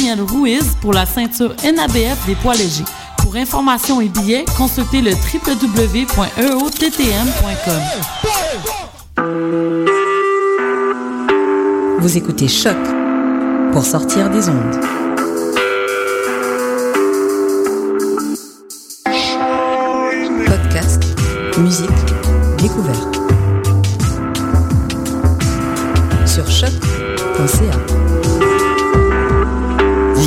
Daniel Ruiz pour la ceinture NABF des poids légers. Pour informations et billets, consultez le www.eottm.com. Vous écoutez Choc pour sortir des ondes. Podcast, musique, découverte. Sur choc.ca.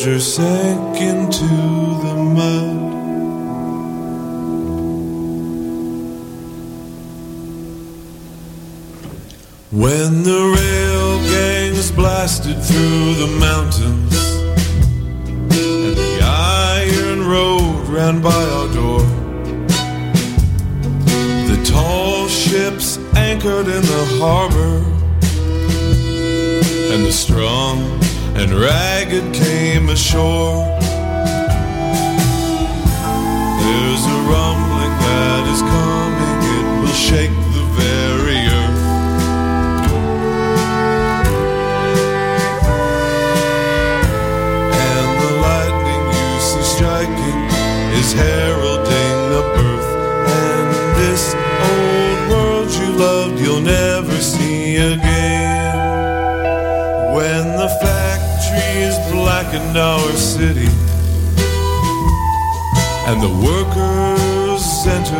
Soldier sank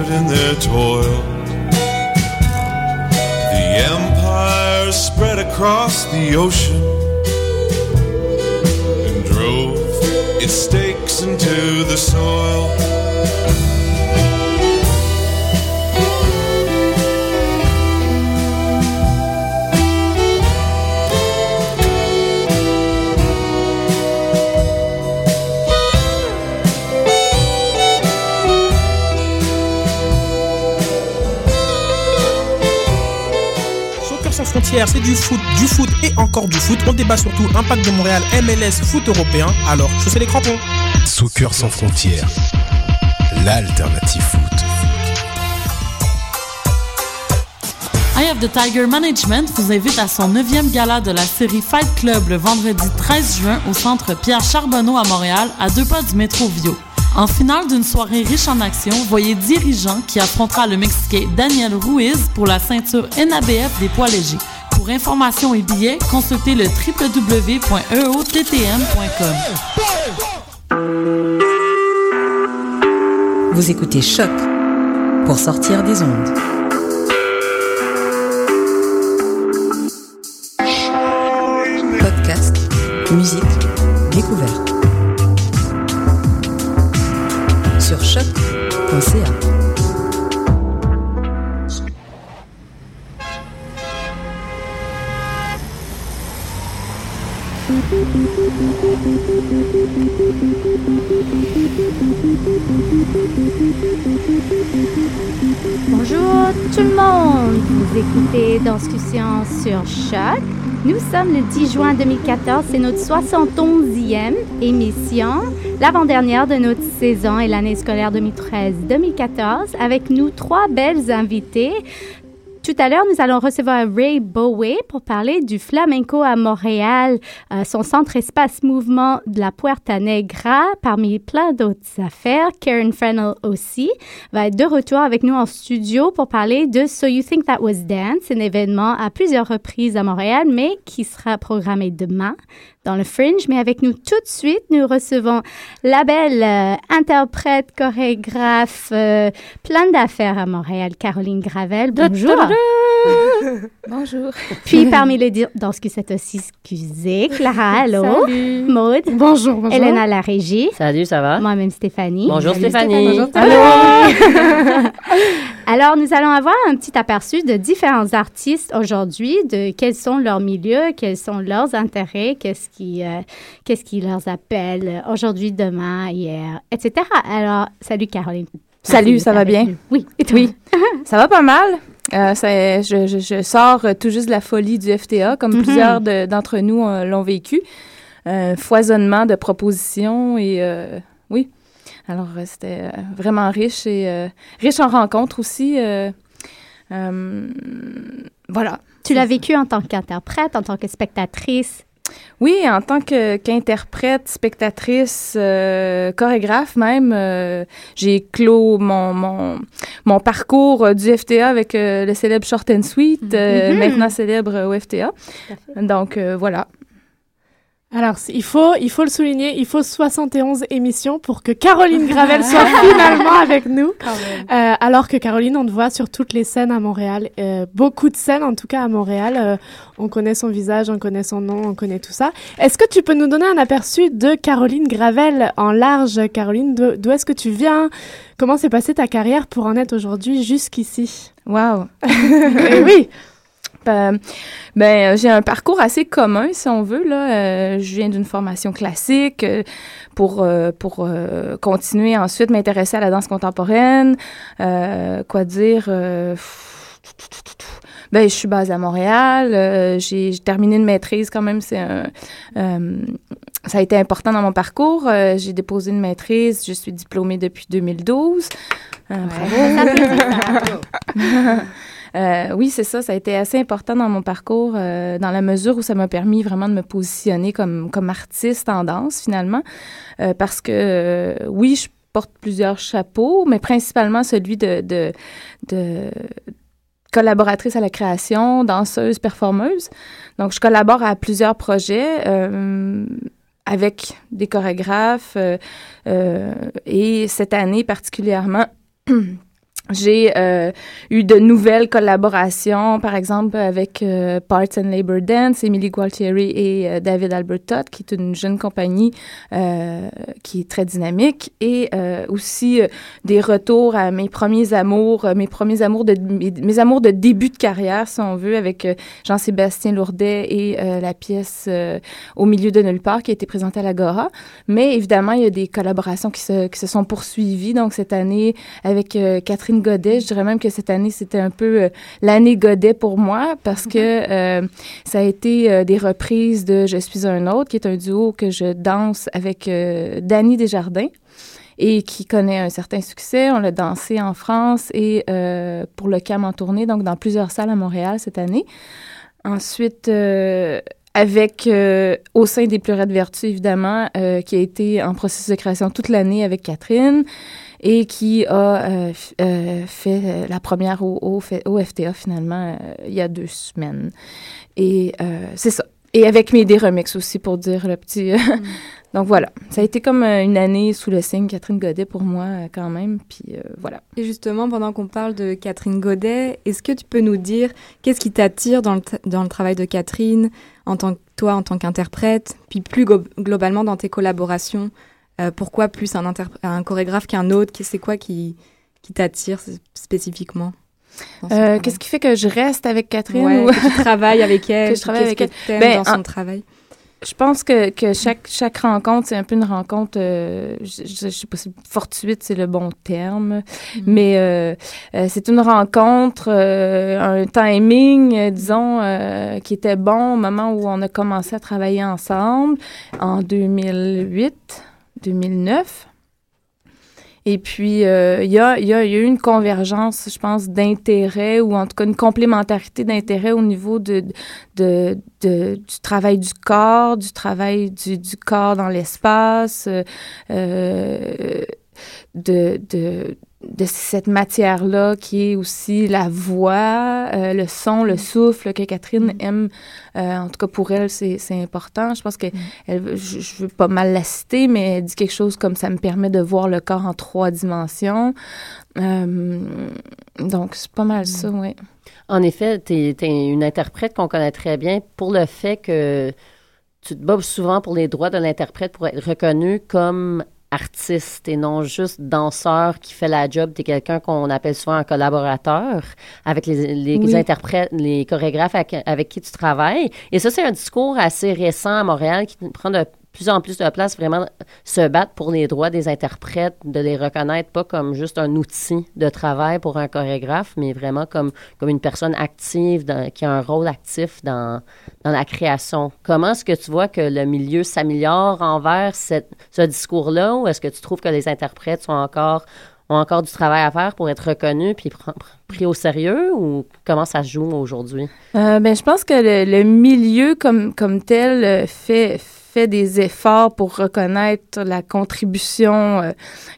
entered in their toil. The empire spread across the ocean and drove its stakes into the soil. C'est du foot, du foot et encore du foot. On débat surtout impact de Montréal, MLS, foot européen. Alors, chaussez les crampons. Soccer sans frontières, l'alternative foot. Eye of the Tiger Management vous invite à son 9e gala de la série Fight Club le vendredi 13 juin au centre Pierre Charbonneau à Montréal, à deux pas du métro Vio. En finale d'une soirée riche en action, voyez Dirigeant qui affrontera le Mexicain Daniel Ruiz pour la ceinture NABF des poids légers. Pour informations et billets, consultez le www.eottm.com. Vous écoutez Choc pour sortir des ondes. Podcast, musique, découverte. Sur choc.ca. Bonjour tout le monde, vous écoutez Discussion sur Choc. Nous sommes le 10 juin 2014, c'est notre 71e émission, l'avant-dernière de notre saison et l'année scolaire 2013-2014, avec nous trois belles invités. Tout à l'heure, nous allons recevoir Ray Bowie pour parler du flamenco à Montréal, euh, son centre espace mouvement de la Puerta Negra, parmi plein d'autres affaires. Karen Fennell aussi va être de retour avec nous en studio pour parler de So You Think That Was Dance, un événement à plusieurs reprises à Montréal, mais qui sera programmé demain. Dans le Fringe. Mais avec nous tout de suite, nous recevons la belle euh, interprète, chorégraphe, euh, plein d'affaires à Montréal, Caroline Gravel. Bonjour. Bonjour. Puis parmi les danses qui s'est aussi excusée, Clara, allô? Salut. Maude. Bonjour, bonjour. Hélène à la régie. Salut, ça va? Moi-même Stéphanie. Bonjour Salut, Stéphanie. Stéphanie. Allô? Alors, nous allons avoir un petit aperçu de différents artistes aujourd'hui, de quels sont leurs milieux, quels sont leurs intérêts, qu'est-ce qui, euh, qu'est-ce qui leur appelle aujourd'hui, demain, hier, etc. Alors, salut Caroline. Salut, ça va bien? nous. Oui, et toi? Oui, ça va pas mal. Euh, je, je- je sors euh, tout juste de la folie du FTA, comme Mhm. plusieurs de- d'entre nous euh, l'ont vécu. Un foisonnement de propositions et euh, oui. Alors, euh, c'était euh, vraiment riche et euh, riche en rencontres aussi. voilà. Tu l'as vécu en tant qu'interprète, en tant que spectatrice? Oui, en tant qu'interprète, spectatrice, euh, chorégraphe même, euh, j'ai clos mon, mon, mon parcours du FTA avec euh, le célèbre Short and Sweet, Mhm. maintenant célèbre au FTA. Donc voilà. Alors, il faut, il faut le souligner, il faut 71 émissions pour que Caroline Gravel soit finalement avec nous. Euh, alors que Caroline, on te voit sur toutes les scènes à Montréal, euh, beaucoup de scènes en tout cas à Montréal. Euh, on connaît son visage, on connaît son nom, on connaît tout ça. Est-ce que tu peux nous donner un aperçu de Caroline Gravel en large, Caroline? D'où est-ce que tu viens? Comment s'est passée ta carrière pour en être aujourd'hui jusqu'ici? Wow. Eh Oui. Euh, ben, euh, j'ai un parcours assez commun, si on veut. Là. Euh, je viens d'une formation classique pour, euh, pour continuer ensuite m'intéresser à la danse contemporaine. Quoi dire? ben, je suis basée à Montréal. j'ai terminé une maîtrise quand même. C'est un, ça a été important dans mon parcours. J'ai déposé une maîtrise. Je suis diplômée depuis 2012. Euh, bravo. Euh, oui, c'est ça. Ça a été assez important dans mon parcours, euh, dans la mesure où ça m'a permis vraiment de me positionner comme, comme artiste en danse, finalement. Euh, parce que, oui, je porte plusieurs chapeaux, mais principalement celui de, collaboratrice à la création, danseuse, performeuse. Donc, je collabore à plusieurs projets. avec des chorégraphes et cette année particulièrement j'ai euh, eu de nouvelles collaborations, par exemple avec euh, Parts and Labor Dance, Emily Gualtieri et euh, David Albertot, qui est une jeune compagnie euh, qui est très dynamique, et euh, aussi euh, des retours à mes premiers amours, mes premiers amours de mes, amours de début de carrière, si on veut, avec Jean-Sébastien Lourdet et la pièce Au milieu de nulle part qui a été présentée à l'Agora. Mais évidemment, il y a des collaborations qui se, qui se sont poursuivies. Donc cette année avec euh, Godet, je dirais même que cette année c'était un peu euh, l'année Godet pour moi parce que euh, ça a été euh, des reprises de Je suis un autre, qui est un duo que je danse avec Dany Desjardins et qui connaît un certain succès. On l'a dansé en France et euh, pour le CAM en tournée, donc dans plusieurs salles à Montréal cette année. Ensuite, euh, avec euh, au sein des Pleurettes Vertus, évidemment, qui a été en processus de création toute l'année avec Catherine et qui a euh, euh, fait euh, la première au, au, F- au FTA finalement il y a deux semaines. Et c'est ça. Et avec mes des remix aussi pour dire le petit. Donc voilà, ça a été comme une année sous le signe Catherine Godet pour moi quand même. Puis euh, voilà. Et justement, pendant qu'on parle de Catherine Godet, est-ce que tu peux nous dire qu'est-ce qui t'attire dans dans le travail de Catherine, en tant que toi, en tant qu'interprète, puis plus globalement dans tes collaborations Euh, Pourquoi plus un, chorégraphe qu'un autre? C'est quoi qui, qui t'attire spécifiquement Euh, Qu'est-ce qui fait que je reste avec Catherine Ouais, ou- que tu travailles avec elle que je travaille avec que elle? Ben, dans son en- travail? Je pense que, que chaque, chaque rencontre, c'est un peu une rencontre, euh, je, je, je sais pas si fortuite, c'est le bon terme, mais euh, euh, c'est une rencontre, un timing, disons, qui était bon au moment où on a commencé à travailler ensemble en 2008, 2009. Et puis, euh, il y, a, y, y a eu une convergence, je pense, d'intérêt ou en tout cas une complémentarité d'intérêt au niveau de, de, du travail du corps, du travail du, corps dans l'espace, euh, euh, de, de cette matière-là qui est aussi la voix, euh, le son, le souffle que Catherine mm. aime. Euh, en tout cas, pour elle, c'est important. Je pense que mm. elle, je, je, veux pas mal la citer, mais elle dit quelque chose comme ça me permet de voir le corps en trois dimensions. donc, c'est pas mal ça, oui. En effet, tu es, une interprète qu'on connaît très bien pour le fait que tu te bats souvent pour les droits de l'interprète pour être reconnu comme artiste et non juste danseur qui fait la job. Tu es quelqu'un qu'on appelle souvent un collaborateur avec les, interprètes, les chorégraphes avec, avec, qui tu travailles. Et ça, c'est un discours assez récent à Montréal qui prend de plus en plus de place vraiment se battre pour les droits des interprètes, de les reconnaître pas comme juste un outil de travail pour un chorégraphe, mais vraiment comme, comme une personne active, qui a un rôle actif dans, dans la création. Comment est-ce que tu vois que le milieu s'améliore envers ce discours-là ou est-ce que tu trouves que les interprètes sont encore ont encore du travail à faire pour être reconnus puis pris au sérieux ou comment ça joue aujourd'hui? Euh, ben, je pense que le, milieu comme, comme tel euh, fait, fait des efforts pour reconnaître la contribution euh,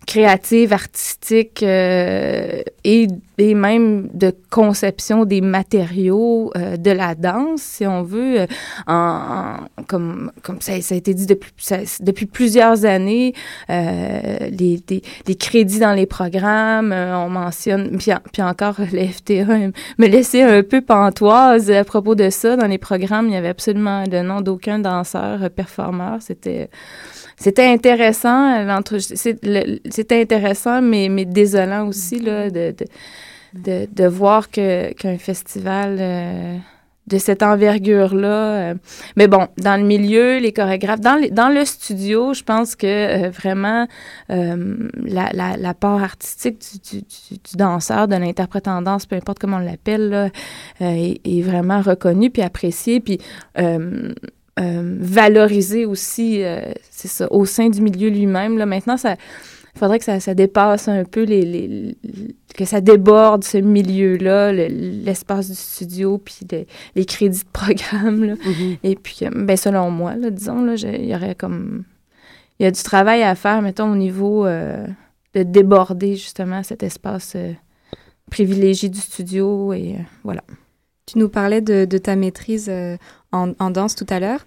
créative, artistique euh, et, et, même de conception des matériaux euh, de la danse, si on veut, en, comme, comme ça, ça, a été dit depuis, depuis plusieurs années, les, les, crédits dans les programmes, on mentionne, puis, puis encore le FTA me laissait un peu pantoise à propos de ça. Dans les programmes, il n'y avait absolument le nom d'aucun danseur performant c'était c'était intéressant. C'était intéressant, mais, mais désolant aussi là, de, de, de, voir que qu'un festival euh, de cette envergure-là. Euh, mais bon, dans le milieu, les chorégraphes, dans, dans le studio, je pense que euh, vraiment la, la, la, part artistique du, du, du danseur, de l'interprète en danse, peu importe comment on l'appelle, est, est, vraiment reconnue puis appréciée. Puis euh, valoriser aussi, euh, c'est ça, au sein du milieu lui-même. Là, maintenant, ça, il faudrait que ça, ça, dépasse un peu les, les, que ça déborde ce milieu-là, l'espace du studio, puis les crédits de programme. Là. Mm-hmm. Et puis, euh, ben, selon moi, là, disons, là, il y aurait comme, il y a du travail à faire, mettons, au niveau de déborder justement cet espace privilégié du studio et voilà. Tu nous parlais de, de ta maîtrise en, danse tout à l'heure.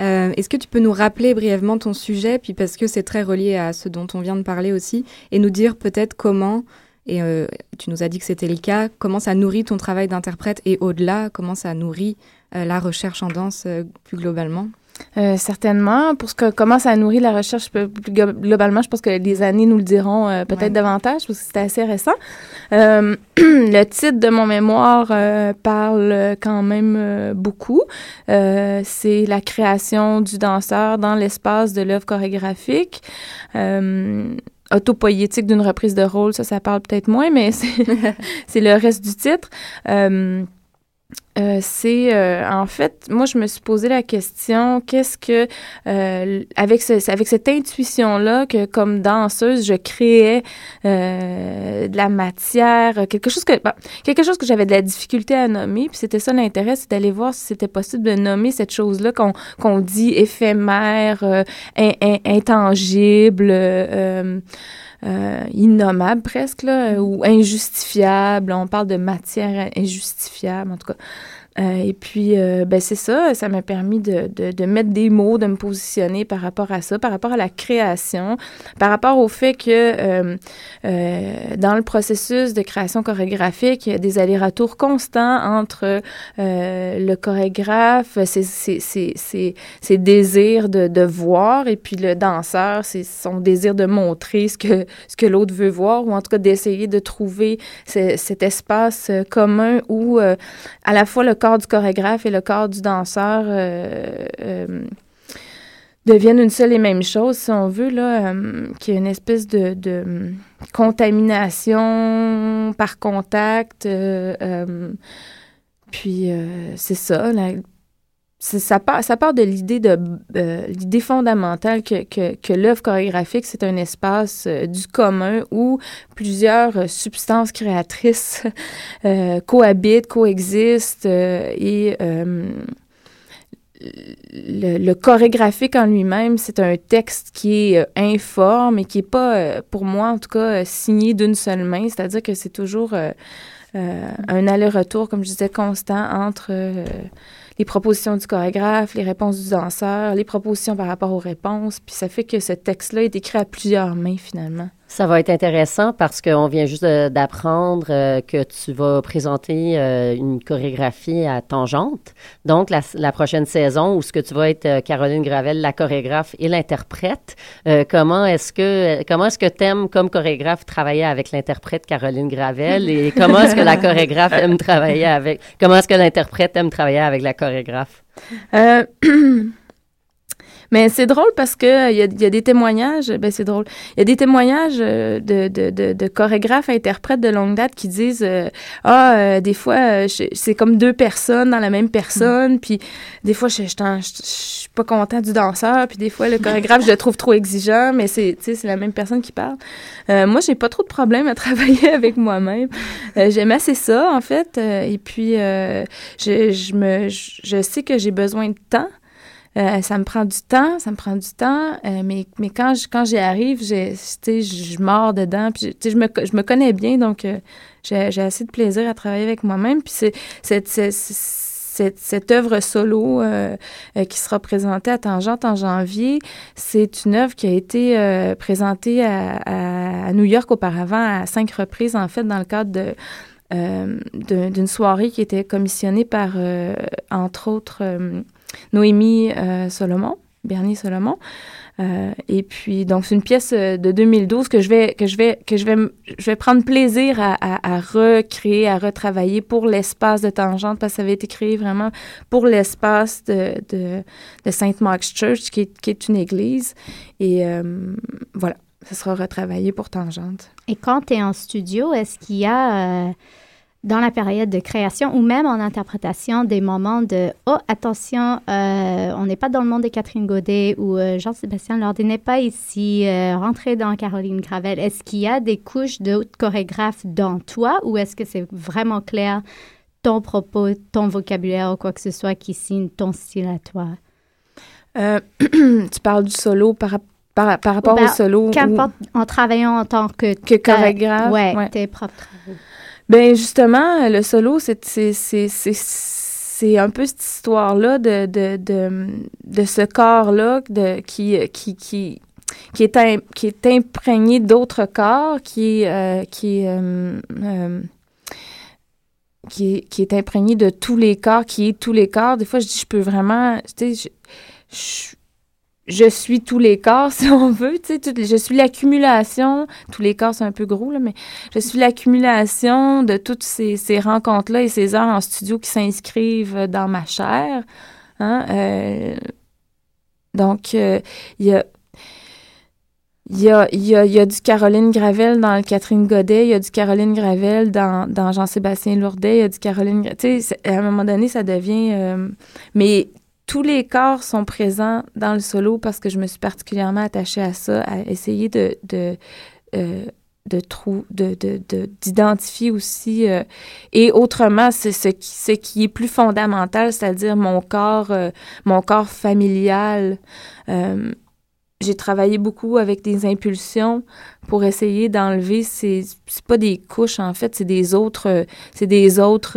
Euh, est-ce que tu peux nous rappeler brièvement ton sujet, puis parce que c'est très relié à ce dont on vient de parler aussi, et nous dire peut-être comment, et euh, tu nous as dit que c'était le cas, comment ça nourrit ton travail d'interprète et au-delà, comment ça nourrit euh, la recherche en danse plus globalement? Euh, certainement. Pour ce que comment ça nourrit la recherche plus globalement, je pense que les années nous le diront euh, peut-être davantage parce que c'était assez récent. Euh, le titre de mon mémoire parle quand même beaucoup. c'est la création du danseur dans l'espace de l'œuvre chorégraphique. autopoïétique d'une reprise de rôle, ça, ça parle peut-être moins, mais c'est le reste du titre. Euh, c'est euh, en fait, moi je me suis posé la question, qu'est-ce que euh, avec ce, avec cette intuition là que comme danseuse je créais de la matière, quelque chose que quelque chose que j'avais de la difficulté à nommer, puis c'était ça l'intérêt, c'est d'aller voir si c'était possible de nommer cette chose là qu'on qu'on dit éphémère, intangible. Euh, innommable presque, là, ou injustifiable. On parle de matière injustifiable, en tout cas. Euh, et puis, euh, ben c'est ça, ça m'a permis de, de, mettre des mots, de me positionner par rapport à ça, par rapport à la création, par rapport au fait que euh dans le processus de création chorégraphique, il y a des allers-retours constants entre le chorégraphe, ses, ses, ses, ses, désirs de, de voir, et puis le danseur, c'est son désir de montrer ce que, ce que l'autre veut voir, ou en tout cas d'essayer de trouver cet espace commun où à la fois le corps du chorégraphe et le corps du danseur euh, euh, deviennent une seule et même chose, si on veut, là, euh, qui est une espèce de, de contamination par contact. puis c'est ça, la, ça part, de l'idée de euh, fondamentale que, l'œuvre chorégraphique, c'est un espace euh, du commun où plusieurs euh, substances créatrices cohabitent, coexistent et le, le chorégraphique en lui-même, c'est un texte qui est informe et qui est pas, pour moi en tout cas, signé d'une seule main. C'est-à-dire que c'est toujours un aller-retour, comme je disais, constant entre les propositions du chorégraphe, les réponses du danseur, les propositions par rapport aux réponses. Puis ça fait que ce texte-là est écrit à plusieurs mains finalement. Ça va être intéressant parce qu'on vient juste d'apprendre euh, que tu vas présenter euh, une chorégraphie à tangente. Donc, la, la prochaine saison où ce que tu vas être euh, Caroline Gravel, la chorégraphe et l'interprète. Comment est-ce que comment est-ce que t'aimes comme chorégraphe travailler avec l'interprète Caroline Gravel et comment est-ce que la chorégraphe aime travailler avec comment est-ce que l'interprète aime travailler avec la chorégraphe? Euh, Mais c'est drôle parce que il y, a, y a des témoignages, ben c'est drôle. Il y a des témoignages euh, de, de, de, de chorégraphes, interprètes de longue date qui disent euh, ah euh, des fois euh, c'est comme deux personnes dans la même personne, puis des fois je, je, suis pas content du danseur, puis des fois le chorégraphe je le trouve trop exigeant, mais c'est c'est la même personne qui parle. Euh, moi j'ai pas trop de problème à travailler avec moi-même. Euh, J'aime assez ça en fait, euh, et puis euh, je, je me je sais que j'ai besoin de temps. Euh, ça me prend du temps, ça me prend du temps, euh, mais, mais quand je- quand j'y arrive, je mords dedans, puis je me, je me connais bien, donc euh, j'ai assez de plaisir à travailler avec moi-même. Puis c'est cette, cette, œuvre solo qui sera présentée à Tangente en janvier, c'est une œuvre qui a été présentée à, à- New York auparavant à cinq reprises, en fait, dans le cadre de d'une soirée qui était commissionnée par, entre autres, Noémie euh, Solomon, Bernier Solomon. Euh, et puis, donc, c'est une pièce euh, de 2012 que je vais, que je vais, que je vais, je vais prendre plaisir à, recréer, à retravailler pour l'espace de Tangente, parce que ça avait été créé vraiment pour l'espace de, de, Sainte Mark's Church, qui est, une église. Et voilà, ça sera retravaillé pour Tangente. Et quand tu es en studio, est-ce qu'il y a, dans la période de création ou même en interprétation, des moments de « Oh, attention, euh, on n'est pas dans le monde de Catherine Godet ou euh, Jean-Sébastien Lordet n'est pas ici, euh, rentrez dans Caroline Gravel ». Est-ce qu'il y a des couches d'autres chorégraphes dans toi ou est-ce que c'est vraiment clair ton propos, ton vocabulaire ou quoi que ce soit qui signe ton style à toi? Euh, tu parles du solo par, rap- par, par rapport Ben, au solo. Qu'importe, en travaillant en tant que... Que chorégraphe, Ouais, ouais. tes propres travaux. Ben justement, le solo, c'est c'est un peu cette histoire-là de, de, de, de ce corps-là qui, qui, qui, qui, est qui est imprégné d'autres corps, qui, euh, qui, euh, euh, qui, est, qui est imprégné de tous les corps, qui est tous les corps. Des fois, je dis, je peux vraiment, tu sais, je, je, je suis tous les corps, si on veut. Tu sais, je suis l'accumulation. Tous les corps, c'est un peu gros, là, mais je suis l'accumulation de toutes ces, ces rencontres-là et ces heures en studio qui s'inscrivent dans ma chair. Hein? euh, donc, euh, il y a. Il y, a, y a, y a du Caroline Gravel dans le Catherine Godet, il y a du Caroline Gravel dans, dans Jean-Sébastien Lourdet, il y a du Caroline... Tu sais, à un moment donné, ça devient... euh, mais tous les corps sont présents dans le solo parce que je me suis particulièrement attachée à ça, à essayer de, de, euh, de, de, de, de- d'identifier aussi. euh, et autrement, c'est ce qui, qui est plus fondamental, c'est-à-dire mon corps, euh, mon corps familial. J'ai travaillé beaucoup avec des impulsions pour essayer d'enlever ces c'est pas des couches en fait c'est des autres c'est des autres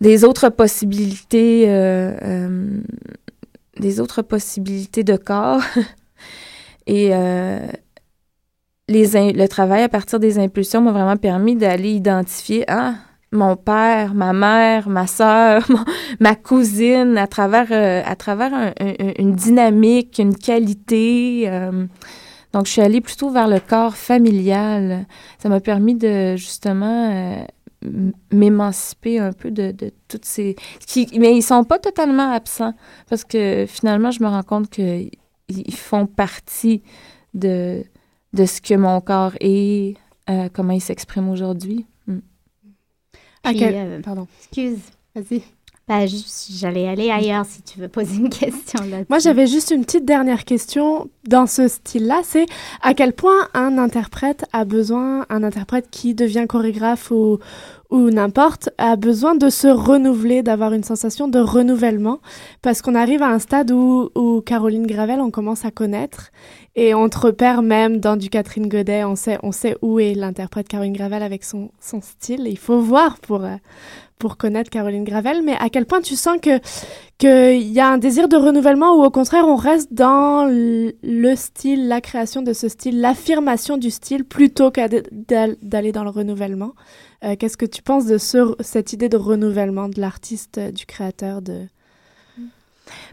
des autres possibilités euh, euh, des autres possibilités de corps et euh, les le travail à partir des impulsions m'a vraiment permis d'aller identifier ah mon père, ma mère, ma sœur, ma cousine, à travers, euh, à travers un- un- une dynamique, une qualité. euh, donc, je suis allée plutôt vers le corps familial. Ça m'a permis de, justement, euh, m'émanciper un peu de, de toutes ces... Qui, mais ils sont pas totalement absents, parce que finalement, je me rends compte qu'ils ils font partie de, de ce que mon corps est, euh, comment il s'exprime aujourd'hui. Mm. Euh, Pardon. Excuse. Vas-y. Ben, j'allais aller ailleurs si tu veux poser une question là Moi, j'avais juste une petite dernière question dans ce style-là. C'est à quel point un interprète a besoin, un interprète qui devient chorégraphe ou, ou n'importe, a besoin de se renouveler, d'avoir une sensation de renouvellement, parce qu'on arrive à un stade où, Caroline Gravel, on commence à connaître, et on te repère même dans du Catherine Godet, on sait, on sait où est l'interprète Caroline Gravel avec son, son style, il faut voir pour, euh, pour connaître Caroline Gravel, mais à quel point tu sens que qu'il y a un désir de renouvellement ou au contraire on reste dans le style, la création de ce style, l'affirmation du style plutôt qu'à d'aller dans le renouvellement? Euh, qu'est-ce que tu penses de ce, cette idée de renouvellement de l'artiste, du créateur de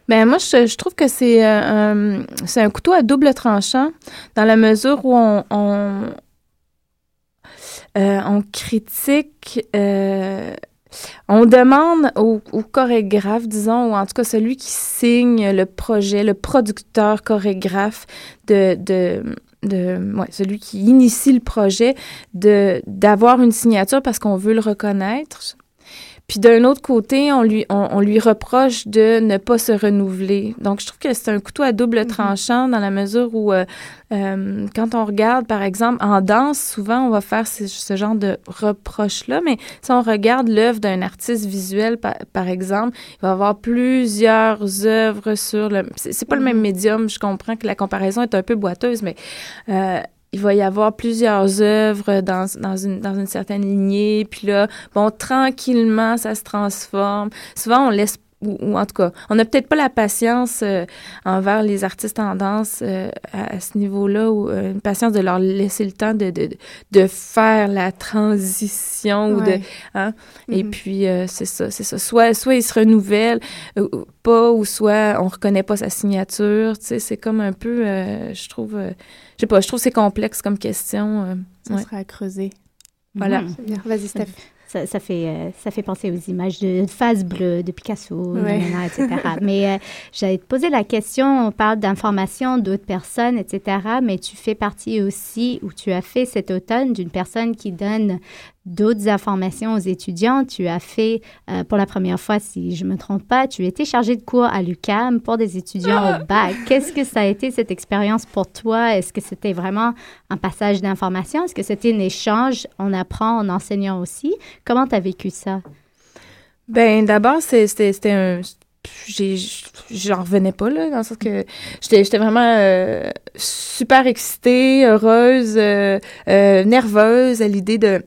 ben moi, je, trouve que c'est euh, un, c'est un couteau à double tranchant dans la mesure où on, on, euh, critique on demande au, chorégraphe, disons, ou en tout cas celui qui signe le projet, le producteur chorégraphe de, de, de ouais, celui qui initie le projet, de d'avoir une signature parce qu'on veut le reconnaître. Puis d'un autre côté, on lui, on, lui reproche de ne pas se renouveler. Donc, je trouve que c'est un couteau à double mm-hmm. tranchant dans la mesure où, euh, euh, quand on regarde, par exemple, en danse, souvent, on va faire ce, genre de reproche-là. Mais si on regarde l'œuvre d'un artiste visuel, par, exemple, il va avoir plusieurs œuvres sur le... C'est pas le même mm-hmm. médium. Je comprends que la comparaison est un peu boiteuse, mais... Euh, il va y avoir plusieurs œuvres dans, dans, une, dans une certaine lignée. Puis là, bon, tranquillement, ça se transforme. Souvent, on laisse ou, en tout cas, on n'a peut-être pas la patience euh, envers les artistes en danse euh, à, ce niveau-là, ou euh, une patience de leur laisser le temps de, de, de faire la transition ou de, hein? Et mm-hmm. puis c'est ça, c'est ça. Soit, soit ils se renouvellent, pas, ou soit on reconnaît pas sa signature. Tu sais, c'est comme un peu, je trouve, je sais pas, je trouve c'est complexe comme question. ça sera à creuser. Voilà. Mm-hmm. Vas-y, Steph ça, fait, euh, ça fait penser aux images de, phase bleue de Picasso, etc. mais euh, j'allais te poser la question, on parle d'informations d'autres personnes, etc. Mais tu fais partie aussi, ou tu as fait cet automne, d'une personne qui donne d'autres informations aux étudiants. Tu as fait, euh, pour la première fois, si je ne me trompe pas, tu étais chargé de cours à l'UCAM pour des étudiants au bac. Qu'est-ce que ça a été cette expérience pour toi? Est-ce que c'était vraiment un passage d'informations? Est-ce que c'était un échange? On apprend en enseignant aussi. Comment tu as vécu ça? Ben d'abord, c'était un j'en revenais pas là dans le sens que j'étais vraiment euh, super excitée heureuse euh, nerveuse à l'idée de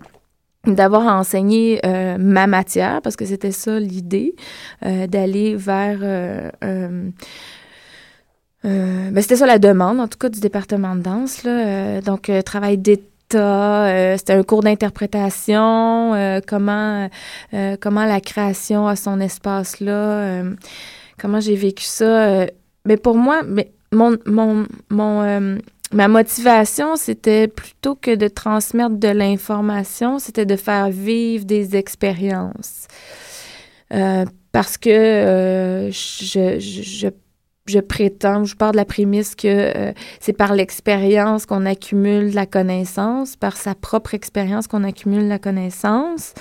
d'avoir enseigné euh, ma matière, parce que c'était ça l'idée, euh, d'aller vers... Euh, ben c'était ça la demande, en tout cas, du département de danse. Là. donc, travail d'état, c'était un cours d'interprétation, comment, comment la création a son espace là, comment j'ai vécu ça. mais pour moi, mais mon, mon, mon ma motivation, c'était plutôt que de transmettre de l'information, c'était de faire vivre des expériences. Euh, parce que euh, je, je, je, prétends, je pars de la prémisse que euh, c'est par l'expérience qu'on accumule la connaissance, par sa propre expérience qu'on accumule la connaissance.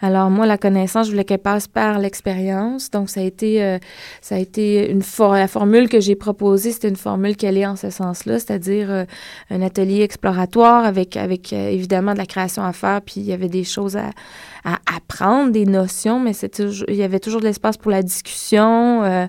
Alors moi, la connaissance, je voulais qu'elle passe par l'expérience. Donc ça a été, euh, ça a été une la formule que j'ai proposée, c'était une formule qui allait en ce sens-là, c'est-à-dire euh, un atelier exploratoire avec, avec euh, évidemment de la création à faire, puis il y avait des choses à, apprendre, des notions, mais il y avait toujours de l'espace pour la discussion.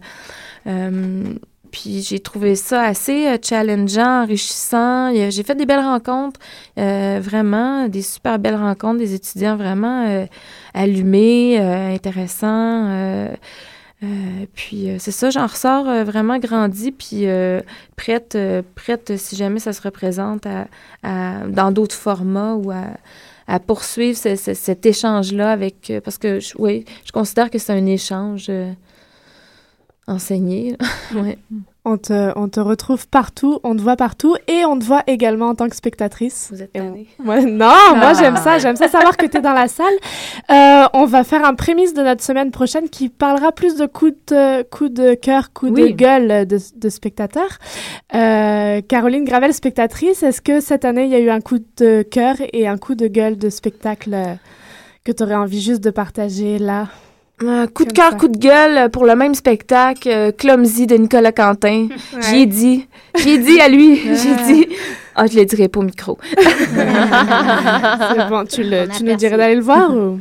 Puis j'ai trouvé ça assez euh, challengeant, enrichissant. J'ai fait des belles rencontres, euh, vraiment, des super belles rencontres, des étudiants vraiment euh, allumés, intéressants. puis c'est ça, j'en ressors vraiment grandi, puis prête, prête, si jamais ça se représente à, dans d'autres formats ou à, poursuivre cet échange-là avec... parce que, oui, je considère que c'est un échange enseigner. ouais. On te, on te retrouve partout, on te voit partout et on te voit également en tant que spectatrice. Vous êtes tannée? Non, moi j'aime ça, j'aime ça savoir que tu es dans la salle. Euh, on va faire un prémisse de notre semaine prochaine qui parlera plus de coups de, coups de cœur, coups de gueule de, de spectateurs. Euh, Caroline Gravel, spectatrice, est-ce que cette année il y a eu un coup de cœur et un coup de gueule de spectacle que tu aurais envie juste de partager là? Coup de cœur, coup de gueule pour le même spectacle, euh, Clumsy de Nicolas Quentin. J'ai dit, j'ai dit à lui, j'ai dit. Ah, je le dirai pas au micro. C'est bon, tu, le, tu nous dirais d'aller le voir ou?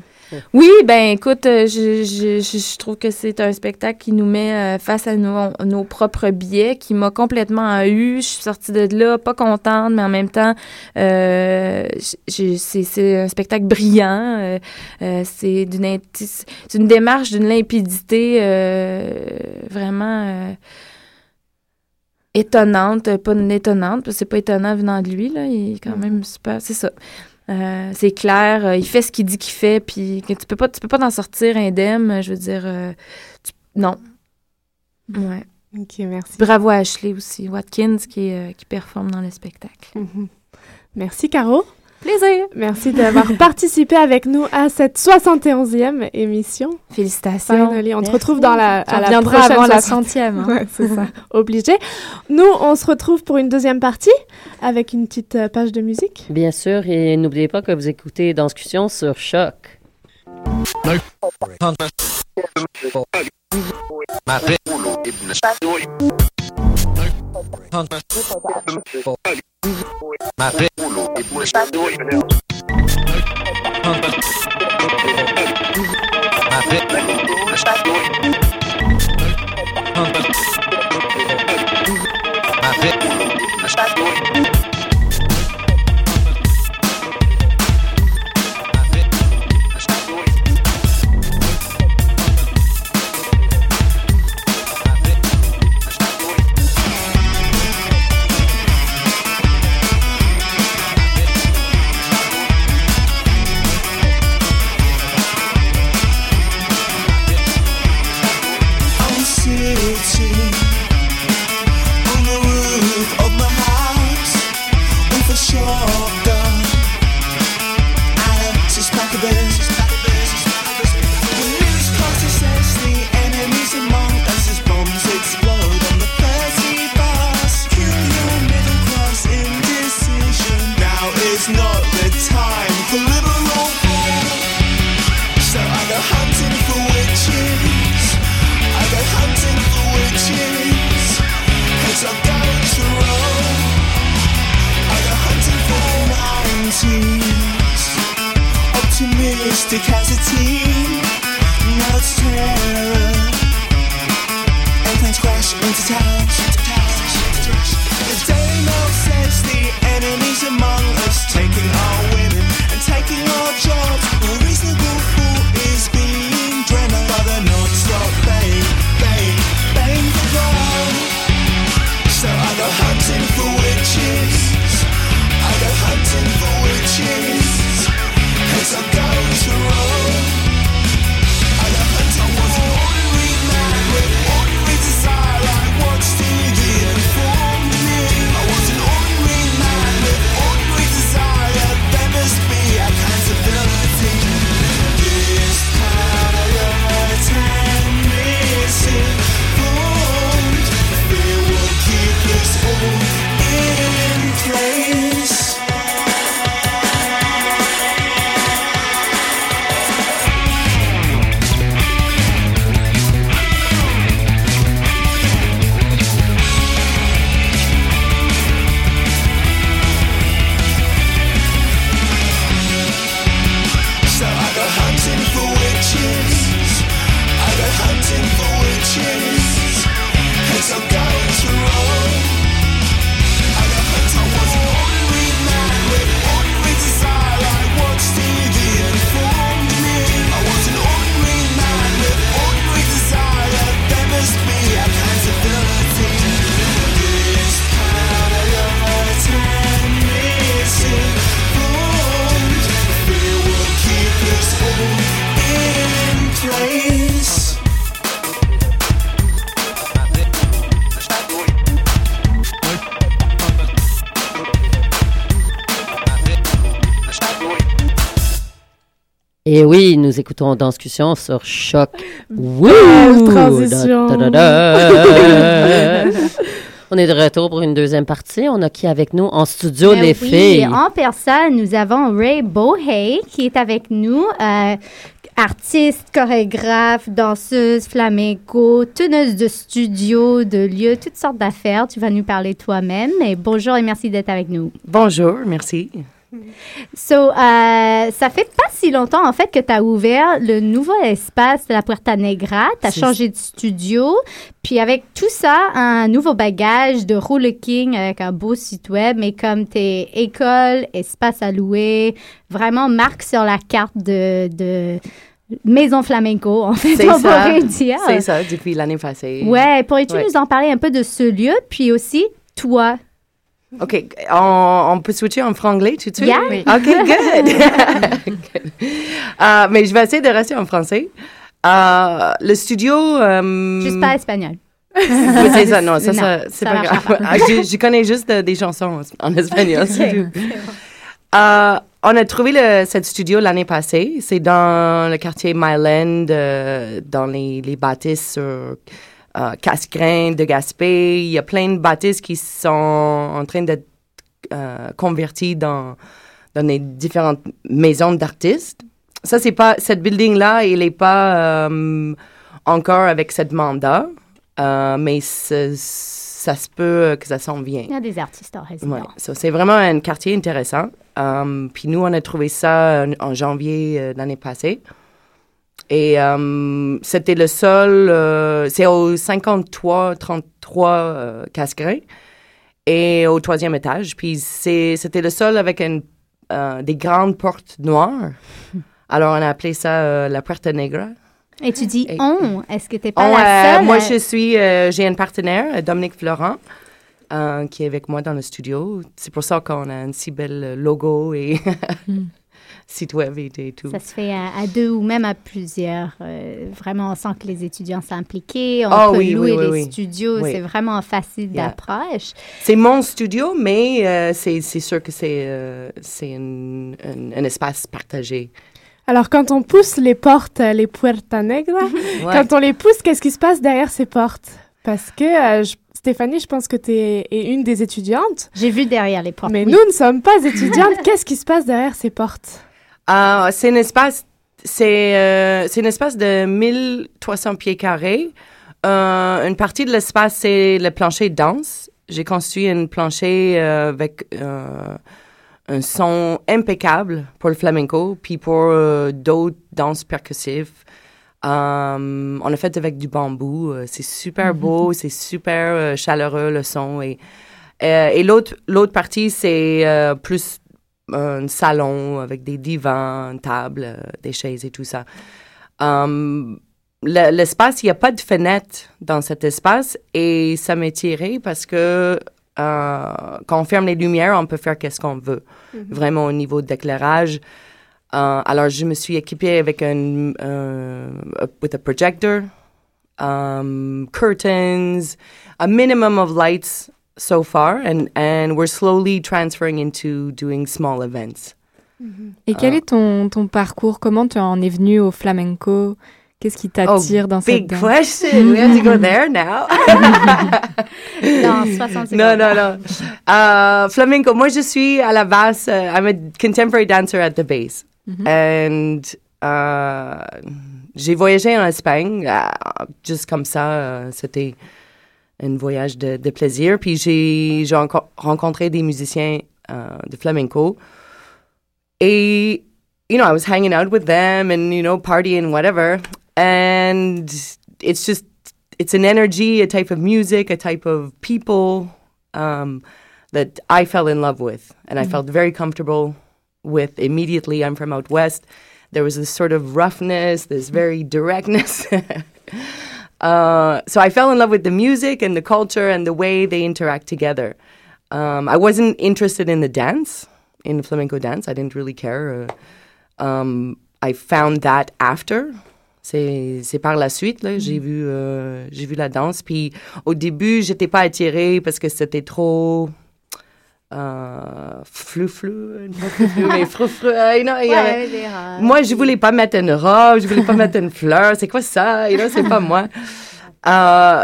Oui, ben écoute, euh, je, je, je, trouve que c'est un spectacle qui nous met euh, face à nos, nos propres biais, qui m'a complètement eu. Je suis sortie de là, pas contente, mais en même temps, euh, c'est un spectacle brillant. euh, c'est d'une une démarche d'une limpidité euh, vraiment étonnante, pas étonnante, parce que c'est pas étonnant venant de lui, là, il est quand même super, c'est ça. Euh, c'est clair, euh, il fait ce qu'il dit qu'il fait, puis que tu peux pas, tu peux pas t'en sortir indemne, je veux dire, euh, tu- non. Ouais. Ok, merci. Bravo à Ashley aussi, Watkins, qui, qui performe dans le spectacle. Mhm. Merci, Caro. Plaisir. Merci d'avoir participé avec nous à cette 71e émission. Félicitations. Finally, on te Merci. retrouve dans la, à la prochaine avant la 60e. centième, hein. Ouais, c'est ça. Obligé. Nous, on se retrouve pour une deuxième partie avec une petite euh, page de musique. Bien sûr, et n'oubliez pas que vous écoutez Danscussion sur Choc. I'm Is not the time for liberal thought. So I go hunting for witches. I go hunting for witches. Cause I'm going to Rome. I go hunting for mountains. Optimistic as a teen. Et oui, nous écoutons Danscussion sur Choc. Wouh! Transition. Da, da, da, da. On est de retour pour une deuxième partie. On a qui avec nous? En studio, Ben les oui, filles? En personne, nous avons Ray Bohey qui est avec nous, euh, artiste, chorégraphe, danseuse, flamenco, teneuse de studio, de lieux, toutes sortes d'affaires. Tu vas nous parler toi-même. Et bonjour et merci d'être avec nous. Bonjour, merci. So, euh, ça fait pas si longtemps, en fait, que tu as ouvert le nouveau espace de la Puerta Negra. Tu as changé de studio. Puis avec tout ça, un nouveau bagage de Roule King avec un beau site web, mais comme tes écoles, espace à louer, vraiment marque sur la carte de, de maison flamenco, en fait, C'est on pourrait dire. C'est ça, depuis l'année passée. Ouais, pourrais-tu Ouais. nous en parler un peu de ce lieu, puis aussi toi? OK, on, on peut switcher en franglais tout de suite? Yeah. Oui. OK, good. Good. Euh, mais je vais essayer de rester en français. Euh, le studio... euh, Juste pas espagnol. Oui, c'est ça, non, ça, Non, ça, c'est pas grave. pas. Ah, je, je connais juste euh, des chansons en, en espagnol, c'est tout. On a trouvé le, cette studio l'année passée. C'est dans le quartier Myland, euh, dans les, les bâtisses sur euh, Casgrain de Gaspé. Il y a plein de bâtisses qui sont en train d'être euh, converties dans, dans les différentes maisons d'artistes. Ça, c'est pas, cette building-là, il n'est pas euh, encore avec cette mandat, euh, mais ça se peut que ça s'en vient. Il y a des artistes en résidence. Ouais, so, c'est vraiment un quartier intéressant. Um, puis nous, on a trouvé ça en, en janvier euh, l'année passée. Et um, c'était le seul, euh, c'est au 53-33 euh, Casgrain et au troisième étage. Puis c'était le seul avec une, euh, des grandes portes noires. Alors on a appelé ça euh, la Puerta Negra. Et tu dis on, est-ce que t'es pas On, la euh, seule? moi, à- je suis, euh, j'ai un partenaire, euh, Dominique Florent, euh, qui est avec moi dans le studio. C'est pour ça qu'on a un si bel euh, logo et site web et, tout. Ça se fait à, à deux ou même à plusieurs. Euh, vraiment, on sent que les étudiants sont impliqués. On Ah peut oui, louer oui, oui, les oui. studios. Oui. C'est vraiment facile Yeah. d'approche. C'est mon studio, mais euh, c'est sûr que c'est euh, un, un- un espace partagé. Alors, quand on pousse les portes, les Puerta Negra, quand on les pousse, qu'est-ce qui se passe derrière ces portes? Parce que, euh, je- Stéphanie, je pense que tu es une des étudiantes. J'ai vu derrière les portes. Mais oui. nous ne sommes pas étudiantes. qu'est-ce qui se passe derrière ces portes? Ah, c'est un espace, c'est euh, c'est un espace de 1300 pieds carrés. Euh, une partie de l'espace, c'est le plancher de danse. J'ai construit un plancher euh, avec un son impeccable pour le flamenco, puis pour d'autres danses percussives. On a fait avec du bambou. c'est super beau, c'est super euh, chaleureux le son. Et, euh, et l'autre l'autre partie, c'est euh, plus un salon avec des divans, une table, euh, des chaises et tout ça. Um, le- L'espace, il n'y a pas de fenêtre dans cet espace et ça m'est tiré parce que euh, quand on ferme les lumières, on peut faire qu'est-ce qu'on veut, Mhm. vraiment au niveau d'éclairage. Euh, alors, je me suis équipée avec un, euh, with a projector, um, curtains, a minimum of lights so far, and, and we're slowly transferring into doing small events. Et quel est ton, ton parcours? Comment tu en es venu au flamenco? Qu'est-ce qui t'attire dans cette Oh, Big danse? question. We have to go there now. Dans 60 No, secondes. no, no. Uh, flamenco. Moi, je suis à la base. uh, I'm a contemporary dancer at the base, and uh, j'ai voyagé en Espagne, uh, juste comme ça. euh, C'était un voyage de, de plaisir. Puis j'ai j'ai rencontré des musiciens euh, de flamenco. Et, you know, I was hanging out with them and, you know, partying, whatever. And it's just, it's an energy, a type of music, a type of people um, that I fell in love with. And I Mhm. felt very comfortable with immediately. I'm from out west. There was this sort of roughness, this very directness. Uh, so I fell in love with the music and the culture and the way they interact together. Um, I wasn't interested in the dance, in flamenco dance. I didn't really care. Uh, um, I found that after. C'est c'est par la suite là, j'ai vu euh, j'ai vu la danse. Puis au début, j'étais pas attirée parce que c'était trop euh, flou flou, pas flou flou, mais frou frou. euh, Ouais, euh, moi, je voulais pas mettre une robe, je voulais pas mettre une fleur. C'est quoi ça? You know, c'est pas moi. Euh,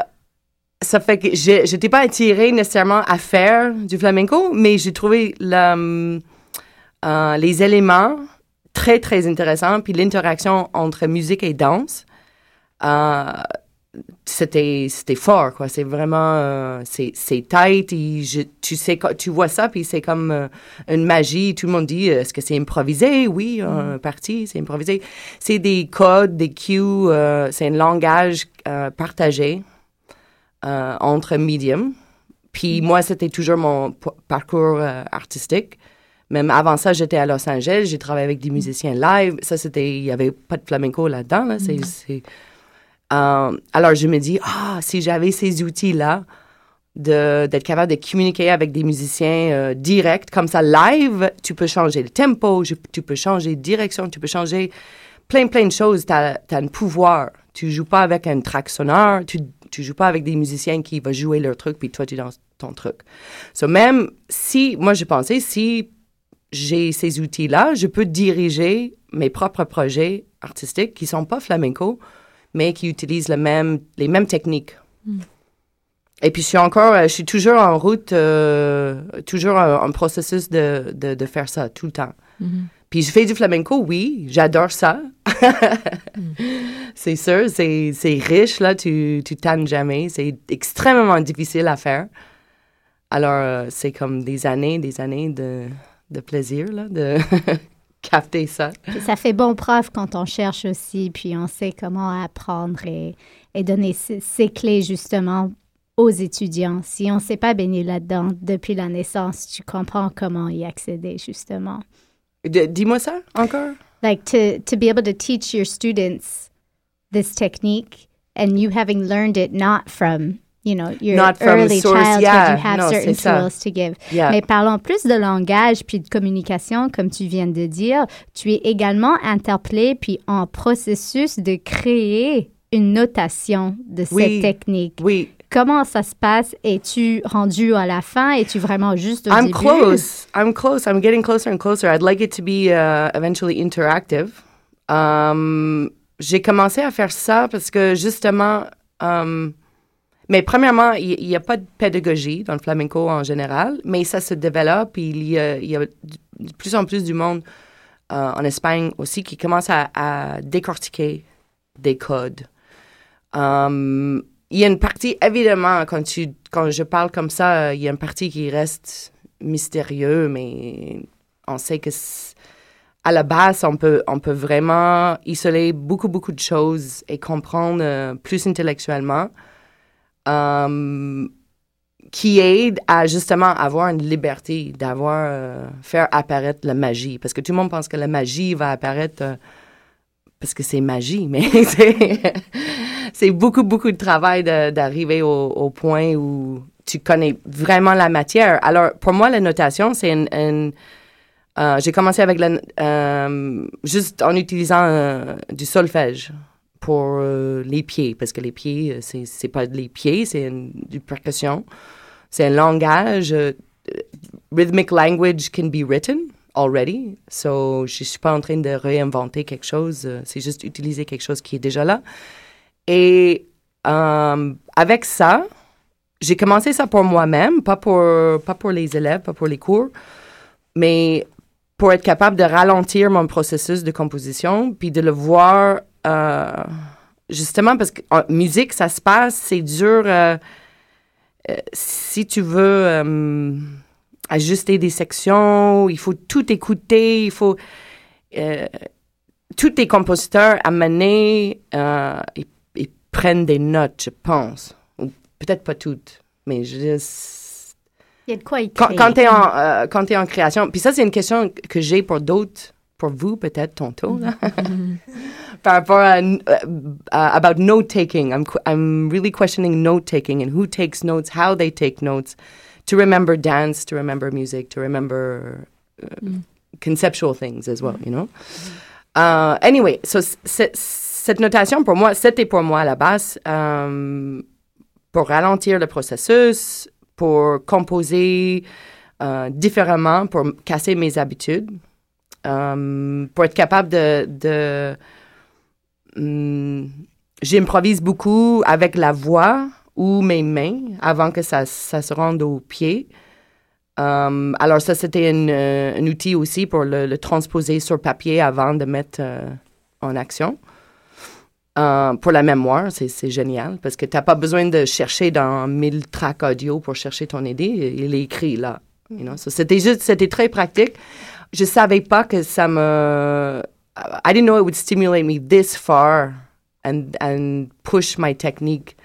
ça fait que j'étais pas attirée nécessairement à faire du flamenco, mais j'ai trouvé euh, les éléments très, très intéressants, puis l'interaction entre musique et danse. C'était c'était fort quoi. C'est vraiment euh, c'est c'est tight. Et je- tu sais tu vois ça puis c'est comme euh, une magie. Tout le monde dit euh, est-ce que c'est improvisé? Oui un parti c'est improvisé. C'est des codes des cues euh, c'est un langage partagé entre médiums. Puis moi c'était toujours mon parcours artistique. Même avant ça, j'étais à Los Angeles, j'ai travaillé avec des musiciens live. Ça, c'était, il n'y avait pas de flamenco là-dedans. Là. C'est, c'est- Euh, alors, je me dis, ah, si j'avais ces outils-là, d'être capable de communiquer avec des musiciens euh, directs, comme ça, live, tu peux changer le tempo, je- tu peux changer de direction, tu peux changer plein, plein de choses. Tu as, un pouvoir. Tu joues pas avec un track sonore, tu, tu joues pas avec des musiciens qui vont jouer leur truc, puis toi, tu danses ton truc. So, même si, moi, j'ai pensé, si j'ai ces outils-là, je peux diriger mes propres projets artistiques qui sont pas flamenco, mais qui utilisent le même, les mêmes techniques. Et puis, je suis encore, euh, je suis toujours en route, euh, toujours en, en processus de, de, de faire ça tout le temps. Mhm. Puis, je fais du flamenco, oui, j'adore ça. c'est sûr, c'est, riche, là, tu, tu tannes jamais. C'est extrêmement difficile à faire. Alors, euh, c'est comme des années, des années de, de plaisir, là, de capter ça. Puis ça fait bon prof quand on cherche aussi, puis on sait comment apprendre et, et donner ces, ces clés justement aux étudiants. Si on ne s'est pas baigné là-dedans depuis la naissance, tu comprends comment y accéder justement. Dis-moi ça encore. Like to, to be able to teach your students this technique and you having learned it not from, you know, your Not from early source, childhood, yeah. you have certain tools to give. Yeah. Mais parlons plus de langage puis de communication, comme tu viens de dire. Tu es également interpellé puis en processus de créer une notation de Oui. cette technique. Oui. Comment ça se passe? Es-tu rendu à la fin? Es-tu vraiment juste au I'm début? close. I'm close. I'm getting closer and closer. I'd like it to be uh, eventually interactive. Um, j'ai commencé à faire ça parce que justement, um, mais premièrement, il n'y a pas de pédagogie dans le flamenco en général, mais ça se développe. Il y a, il y a de plus en plus du monde euh, en Espagne aussi qui commence à, décortiquer des codes. Um, il y a une partie, évidemment, quand, tu, quand je parle comme ça, il y a une partie qui reste mystérieux, mais on sait que à la base, on peut, on peut vraiment isoler beaucoup, beaucoup de choses et comprendre euh, plus intellectuellement, um, qui aide à justement avoir une liberté, d'avoir, euh, faire apparaître la magie. Parce que tout le monde pense que la magie va apparaître euh, parce que c'est magie, mais c'est, beaucoup, beaucoup de travail d'arriver au, point où tu connais vraiment la matière. Alors, pour moi, la notation, c'est une... j'ai commencé avec la, juste en utilisant du solfège pour euh, les pieds, parce que les pieds, euh, c'est, c'est pas les pieds, c'est une, percussion. C'est un langage. euh, rhythmic language can be written already. So, je suis pas en train de réinventer quelque chose. c'est juste utiliser quelque chose qui est déjà là. Et avec ça, j'ai commencé ça pour moi-même, pas pour, pas pour les élèves, pas pour les cours, mais pour être capable de ralentir mon processus de composition, puis de le voir euh, justement parce que en musique, ça se passe, c'est dur. euh, euh, si tu veux ajuster des sections, il faut tout écouter, il faut. tous les compositeurs amenés, ils, ils prennent des notes, je pense. Ou peut-être pas toutes, mais je Il y a de quoi y quand, créer. quand tu es, euh, t'es en création, puis ça, c'est une question que j'ai pour d'autres, pour vous peut-être tantôt, là. par rapport à, euh, uh, about note taking. I'm, qu- I'm really questioning note taking and who takes notes, how they take notes, to remember dance, to remember music, to remember uh, conceptual things as well, you know? Uh, anyway, so cette notation pour moi, c'était pour moi à la base euh, pour ralentir le processus, pour composer euh, différemment, pour casser mes habitudes, euh, pour être capable de... hum, J'improvise beaucoup avec la voix ou mes mains avant que ça, ça se rende aux pieds. Um, alors ça, c'était euh, un outil aussi pour le, transposer sur papier avant de mettre euh, en action. Euh, pour la mémoire, c'est génial parce que tu n'as pas besoin de chercher dans 1000 tracks audio pour chercher ton idée. Il est écrit là. C'était juste, c'était très pratique. Je savais pas que ça me. I didn't know it would stimulate me this far and and push my technique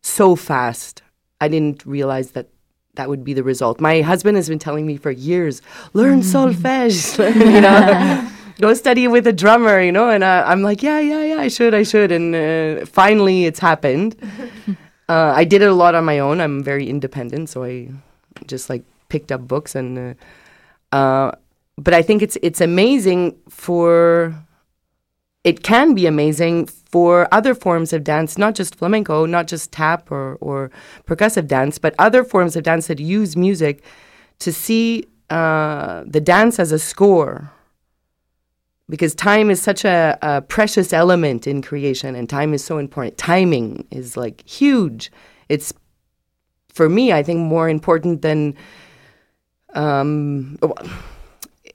so fast. I didn't realize that that would be the result. My husband has been telling me for years, learn solfège, you know, go study with a drummer, you know, and uh, I'm like, yeah, yeah, yeah, I should, I should, and uh, finally it's happened. uh, I did it a lot on my own. I'm very independent, so I just like picked up books and. Uh, uh, but I think it's it's amazing for. It can be amazing for other forms of dance, not just flamenco, not just tap or, or percussive dance, but other forms of dance that use music to see uh, the dance as a score. Because time is such a, a precious element in creation, and time is so important. Timing is like huge. It's, for me, I think, more important than. Um,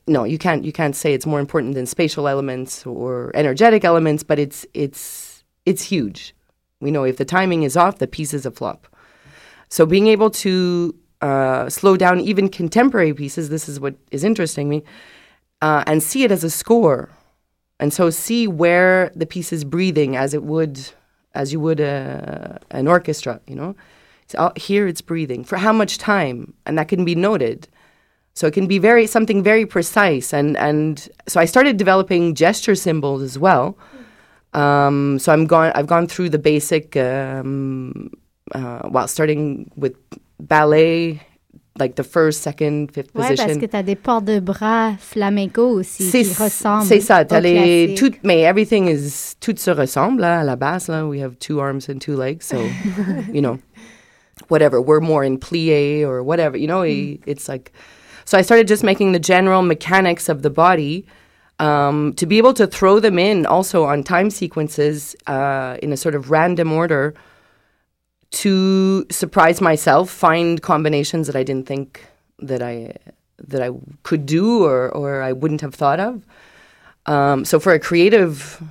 no, you can't you can't say it's more important than spatial elements or energetic elements, but it's it's it's huge. We know if the timing is off, the piece is a flop. So being able to uh, slow down even contemporary pieces, this is what is interesting me, uh, and see it as a score, and so see where the piece is breathing as it would as you would a, an orchestra. You know, so uh, here it's breathing for how much time, and that can be noted. So it can be very something very precise, and and so I started developing gesture symbols as well. Um, so I'm gone. I've gone through the basic, um, uh, well, starting with ballet, like the first, second, fifth Ouais, position. parce que tu as des ports de bras flamenco aussi qui ressemblent. C'est ça. T'as les tout, mais everything is tout se ressemble là, à la base là. We have two arms and two legs, so you know, whatever. We're more in plie or whatever. You know, Mm. it's like. So I started just making the general mechanics of the body. Um, to be able to throw them in also on time sequences uh, in a sort of random order to surprise myself, find combinations that I didn't think that I that I could do or or I wouldn't have thought of. Um, so for a creative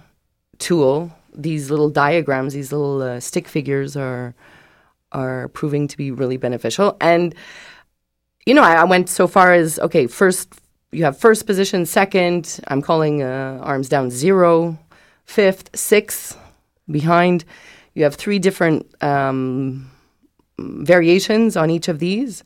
tool, these little diagrams, these little uh, stick figures are are proving to be really beneficial. And you know, I, I went so far as okay, first you have first position, second. I'm calling uh, arms down zero, fifth, sixth, behind. You have three different um, variations on each of these.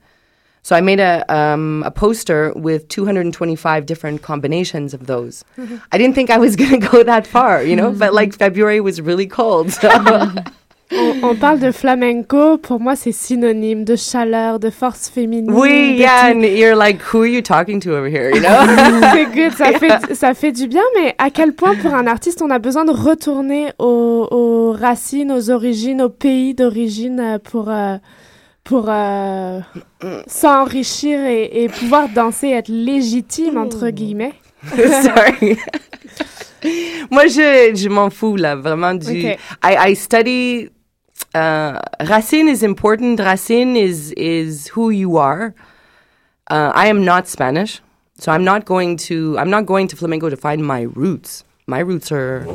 So I made a um, a poster with 225 different combinations of those. I didn't think I was going to go that far, you know, but like February was really cold. So. On, on parle de flamenco, pour moi c'est synonyme de chaleur, de force féminine. Oui, yeah, tout. and you're like, who are you talking to over here, you know? c'est good, ça fait, ça fait du bien, mais à quel point pour un artiste on a besoin de retourner aux, aux racines, aux origines, au pays d'origine pour, euh, pour euh, s'enrichir et, et pouvoir danser, être légitime, entre guillemets. Sorry. Moi, je, je m'en fous, là, vraiment du... Okay. I, I study... Uh, racine is important. Racine is, is who you are. Uh, I am not Spanish, so I'm not going to... I'm not going to flamenco to find my roots. My roots are,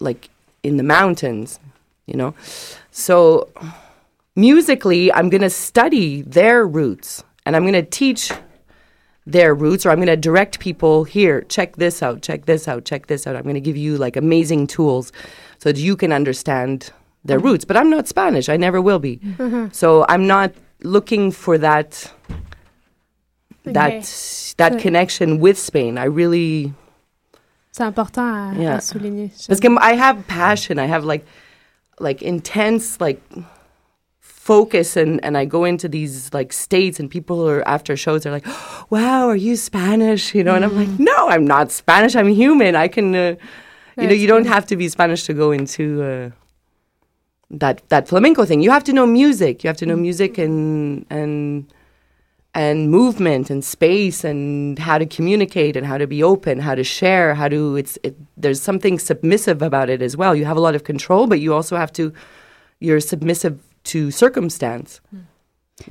like, in the mountains, you know? So, musically, I'm going to study their roots, and I'm going to teach their roots or I'm going to direct people here, check this out, check this out, check this out. I'm going to give you like amazing tools so that you can understand their roots. But I'm not Spanish. I never will be. Mhm. So I'm not looking for that that Okay. that So- connection with Spain. I really C'est important à, à Yeah. souligner. Parce que I have passion. I have like like intense like focus and and I go into these like states and people are after shows they're like, "Wow, are you Spanish?" You know, and I'm like, "No, I'm not Spanish. I'm human. I can uh, you know, you don't have to be Spanish to go into uh, that that flamenco thing. You have to know music. You have to know music mm-hmm. and and and movement and space and how to communicate and how to be open, how to share, how to it's it, there's something submissive about it as well. You have a lot of control, but you also have to you're submissive to circumstance. Hmm.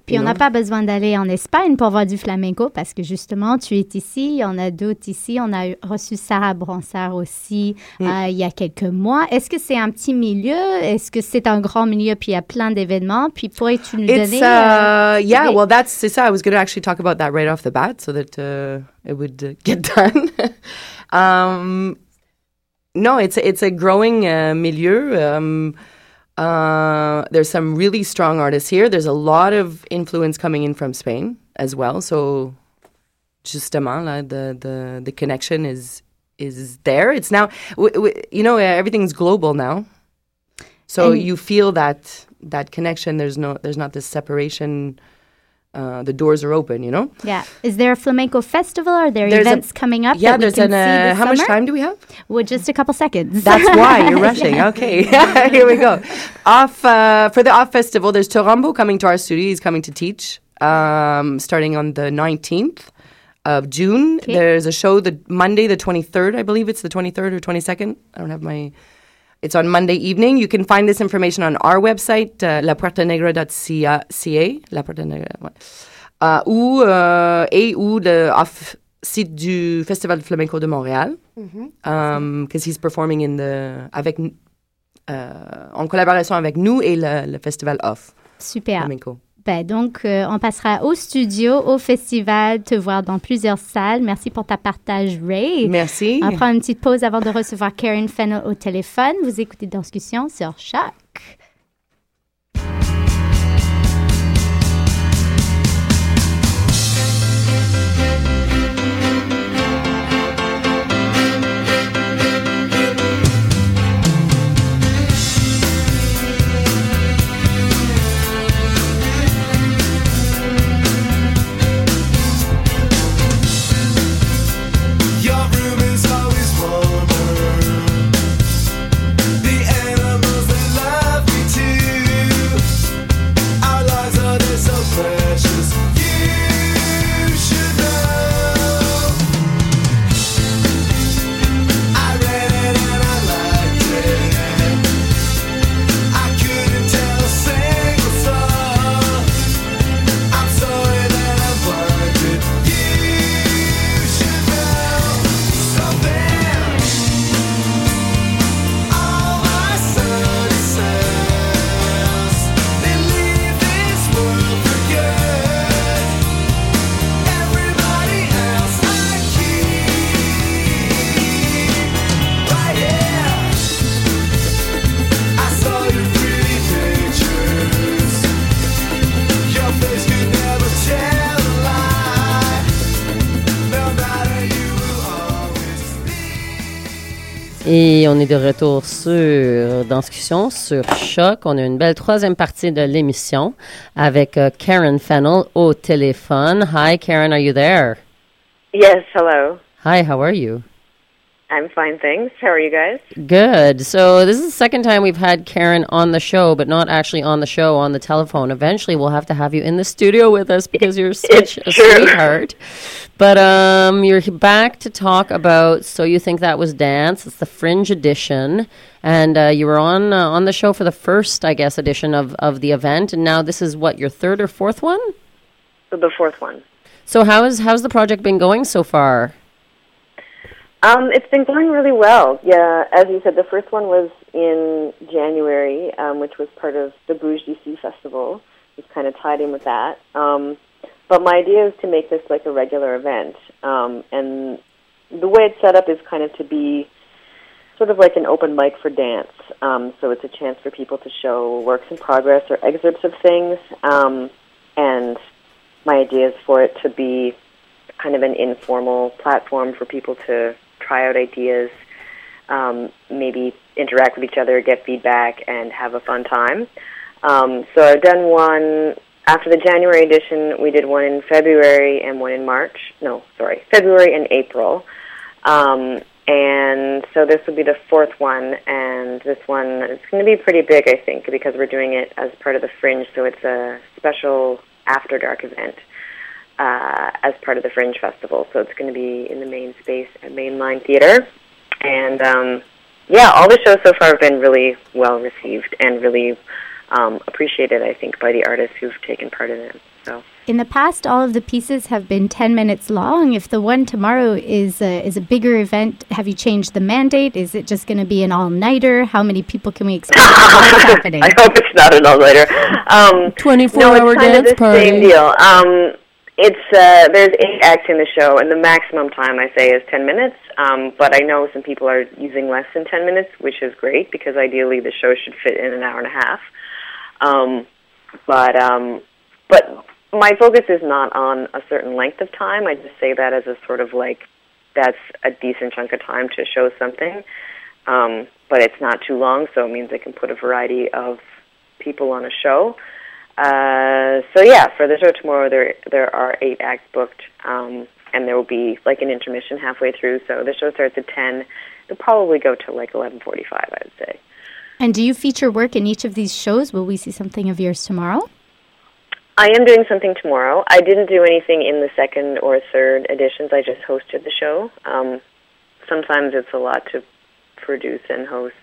Puis on n'a pas besoin d'aller en Espagne pour voir du flamenco parce que justement, tu es ici, on a d'autres ici. On a reçu Sarah Bronsard aussi Mm. euh, il y a quelques mois. Est-ce que c'est un petit milieu? Est-ce que c'est un grand milieu? Puis il y a plein d'événements? Puis pourrais-tu nous It's donner... uh, yeah. Well, that's c'est ça. I was going to actually talk about that right off the bat, so that uh, it would uh, get done. um, no, it's a, it's a growing uh, milieu. Um, uh, there's some really strong artists here. There's a lot of influence coming in from Spain as well. So, justement, là, the the the connection is is there. It's now, w- w- you know, everything's global now. So And- you feel that that connection. There's no, there's not this separation. Uh, the doors are open. You know. Yeah. Is there a flamenco festival? Are there There's a- events coming up Yeah, that we there's can an. see Uh, how much time do we have? Well, just a couple seconds. That's why you're rushing. Okay, here we go. Off uh, for the Off Festival. There's Torambo coming to our studio. He's coming to teach um, starting on the 19th of June. Okay. There's a show the Monday, the 23rd. I believe it's the 23rd or 22nd. I don't have my. It's on Monday evening. You can find this information on our website, uh, lapuertanegra.ca, La Puerta Negra, ouais. Uh, ou, euh, et ou le off site du Festival de Flamenco de Montréal. Um, because he's performing in the avec euh, en collaboration avec nous et le, le festival Off Super. Flamenco. Ben, donc, euh, on passera au studio, au festival, te voir dans plusieurs salles. Merci pour ta partage, Ray. Merci. On va prendre une petite pause avant de recevoir Karen Fennell au téléphone. Vous écoutez Discussion sur Choc. On est de retour sur Discussion sur Choc. On a une belle troisième partie de l'émission avec euh, Karen Fennell au téléphone. Hi, Karen, are you there? Yes, hello. Hi, how are you? I'm fine, thanks. How are you guys? Good. So this is the second time we've had Karen on the show, but not actually on the show on the telephone. Eventually, we'll have to have you in the studio with us because you're such a sweetheart. But um, you're back to talk about. So you think that was dance? It's the Fringe edition, and uh, you were on uh, on the show for the first, I guess, edition of of the event, and now this is what your third or fourth one. The fourth one. So how is how's the project been going so far? Um, it's been going really well. Yeah, as you said, the first one was in January, um, which was part of the Bruges DC Festival. It's kind of tied in with that. Um, but my idea is to make this like a regular event. Um, and the way it's set up is kind of to be sort of like an open mic for dance. Um, so it's a chance for people to show works in progress or excerpts of things. Um, and my idea is for it to be kind of an informal platform for people to try out ideas, um, maybe interact with each other, get feedback, and have a fun time. Um, so I've done one after the January edition. We did one in February and one in March. No, sorry, February and April. Um, and so this will be the fourth one, and this one is going to be pretty big, I think, because we're doing it as part of the Fringe. So it's a special after dark event uh, as part of the Fringe Festival. So it's going to be in the main space at Mainline Theater. And um, yeah, all the shows so far have been really well received and really um, appreciated, I think, by the artists who've taken part in it. So. In the past, all of the pieces have been 10 minutes long. If the one tomorrow is a, is a bigger event, have you changed the mandate? Is it just going to be an all nighter? How many people can we expect? What's happening? I hope it's not an all-nighter. Um, 24 no, hour it's kind dance of the party. Same deal. Um, it's uh, there's eight acts in the show, and the maximum time I say is ten minutes. Um, but I know some people are using less than ten minutes, which is great because ideally the show should fit in an hour and a half. Um, but um, but my focus is not on a certain length of time. I just say that as a sort of like that's a decent chunk of time to show something. Um, but it's not too long, so it means I can put a variety of people on a show. Uh, so yeah, for the show tomorrow, there there are eight acts booked, um, and there will be like an intermission halfway through. So the show starts at ten. It'll probably go to like eleven forty-five, I would say. And do you feature work in each of these shows? Will we see something of yours tomorrow? I am doing something tomorrow. I didn't do anything in the second or third editions. I just hosted the show. Um, sometimes it's a lot to produce and host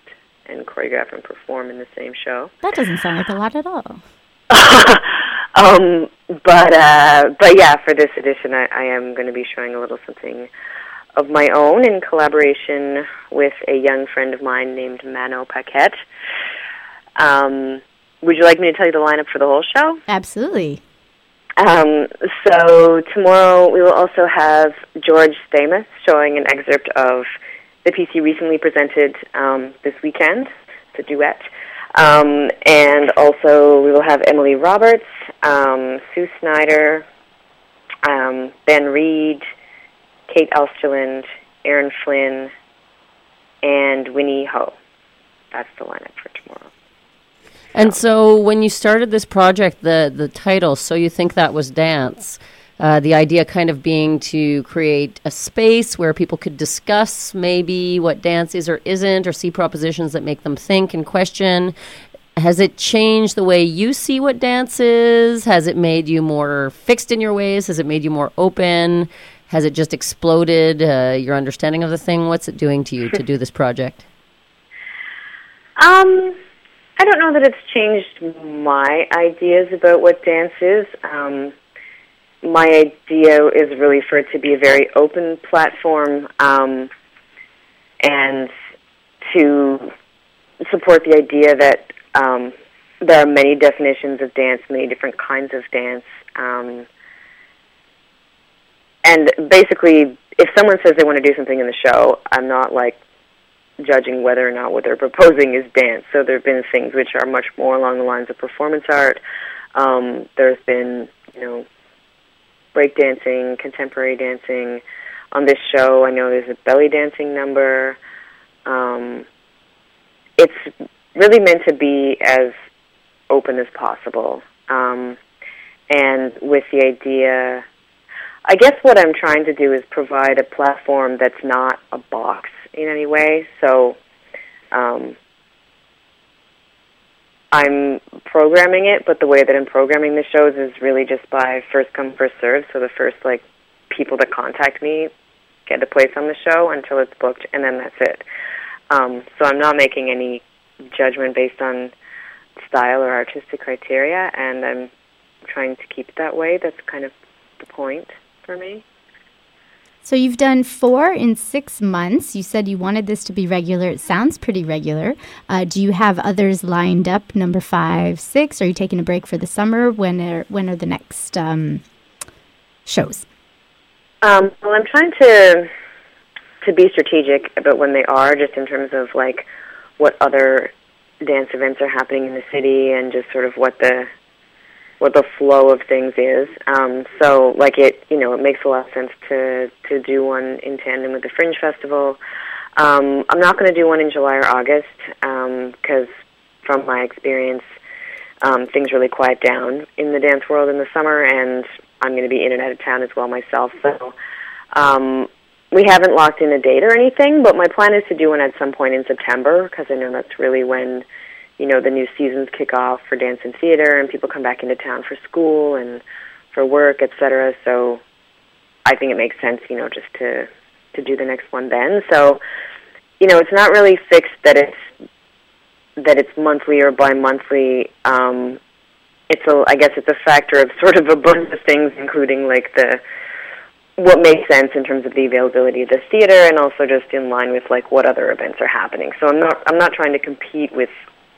and choreograph and perform in the same show. That doesn't sound like a lot at all. um, but uh, but yeah, for this edition, I, I am going to be showing a little something of my own in collaboration with a young friend of mine named Mano Paquette. Um, would you like me to tell you the lineup for the whole show? Absolutely. Um, so tomorrow we will also have George Stamos showing an excerpt of the piece he recently presented um, this weekend. A duet. Um, and also we will have Emily Roberts, um, Sue Snyder, um, Ben Reed, Kate Elsterland, Aaron Flynn, and Winnie Ho. That's the lineup for tomorrow. And so when you started this project, the, the title, So You Think That Was Dance, uh, the idea kind of being to create a space where people could discuss maybe what dance is or isn't, or see propositions that make them think and question. Has it changed the way you see what dance is? Has it made you more fixed in your ways? Has it made you more open? Has it just exploded uh, your understanding of the thing? What's it doing to you to do this project? Um, I don't know that it's changed my ideas about what dance is. Um, my idea is really for it to be a very open platform um, and to support the idea that um, there are many definitions of dance, many different kinds of dance. Um, and basically, if someone says they want to do something in the show, I'm not like judging whether or not what they're proposing is dance. So there have been things which are much more along the lines of performance art. Um, there's been, you know, breakdancing, contemporary dancing. On this show, I know there's a belly dancing number. Um, it's really meant to be as open as possible. Um, and with the idea, I guess what I'm trying to do is provide a platform that's not a box in any way. So um, I'm programming it, but the way that I'm programming the shows is really just by first come first serve. So the first like people that contact me get a place on the show until it's booked, and then that's it. Um, so I'm not making any judgment based on style or artistic criteria, and I'm trying to keep it that way. That's kind of the point for me. So you've done four in six months. You said you wanted this to be regular. It sounds pretty regular. Uh, do you have others lined up? Number five, six. Are you taking a break for the summer? When are when are the next um, shows? Um, well, I'm trying to to be strategic about when they are, just in terms of like what other dance events are happening in the city, and just sort of what the what the flow of things is. Um, so, like it, you know, it makes a lot of sense to to do one in tandem with the Fringe Festival. Um, I'm not going to do one in July or August because, from my experience, um, things really quiet down in the dance world in the summer, and I'm going to be in and out of town as well myself. So, um, we haven't locked in a date or anything, but my plan is to do one at some point in September because I know that's really when you know the new seasons kick off for dance and theater and people come back into town for school and for work etc so i think it makes sense you know just to to do the next one then. So you know it's not really fixed that it's that it's monthly or bi-monthly, um, it's a, I guess it's a factor of sort of a bunch of things, including like the what makes sense in terms of the availability of the theater, and also just in line with like what other events are happening. So I'm not I'm not trying to compete with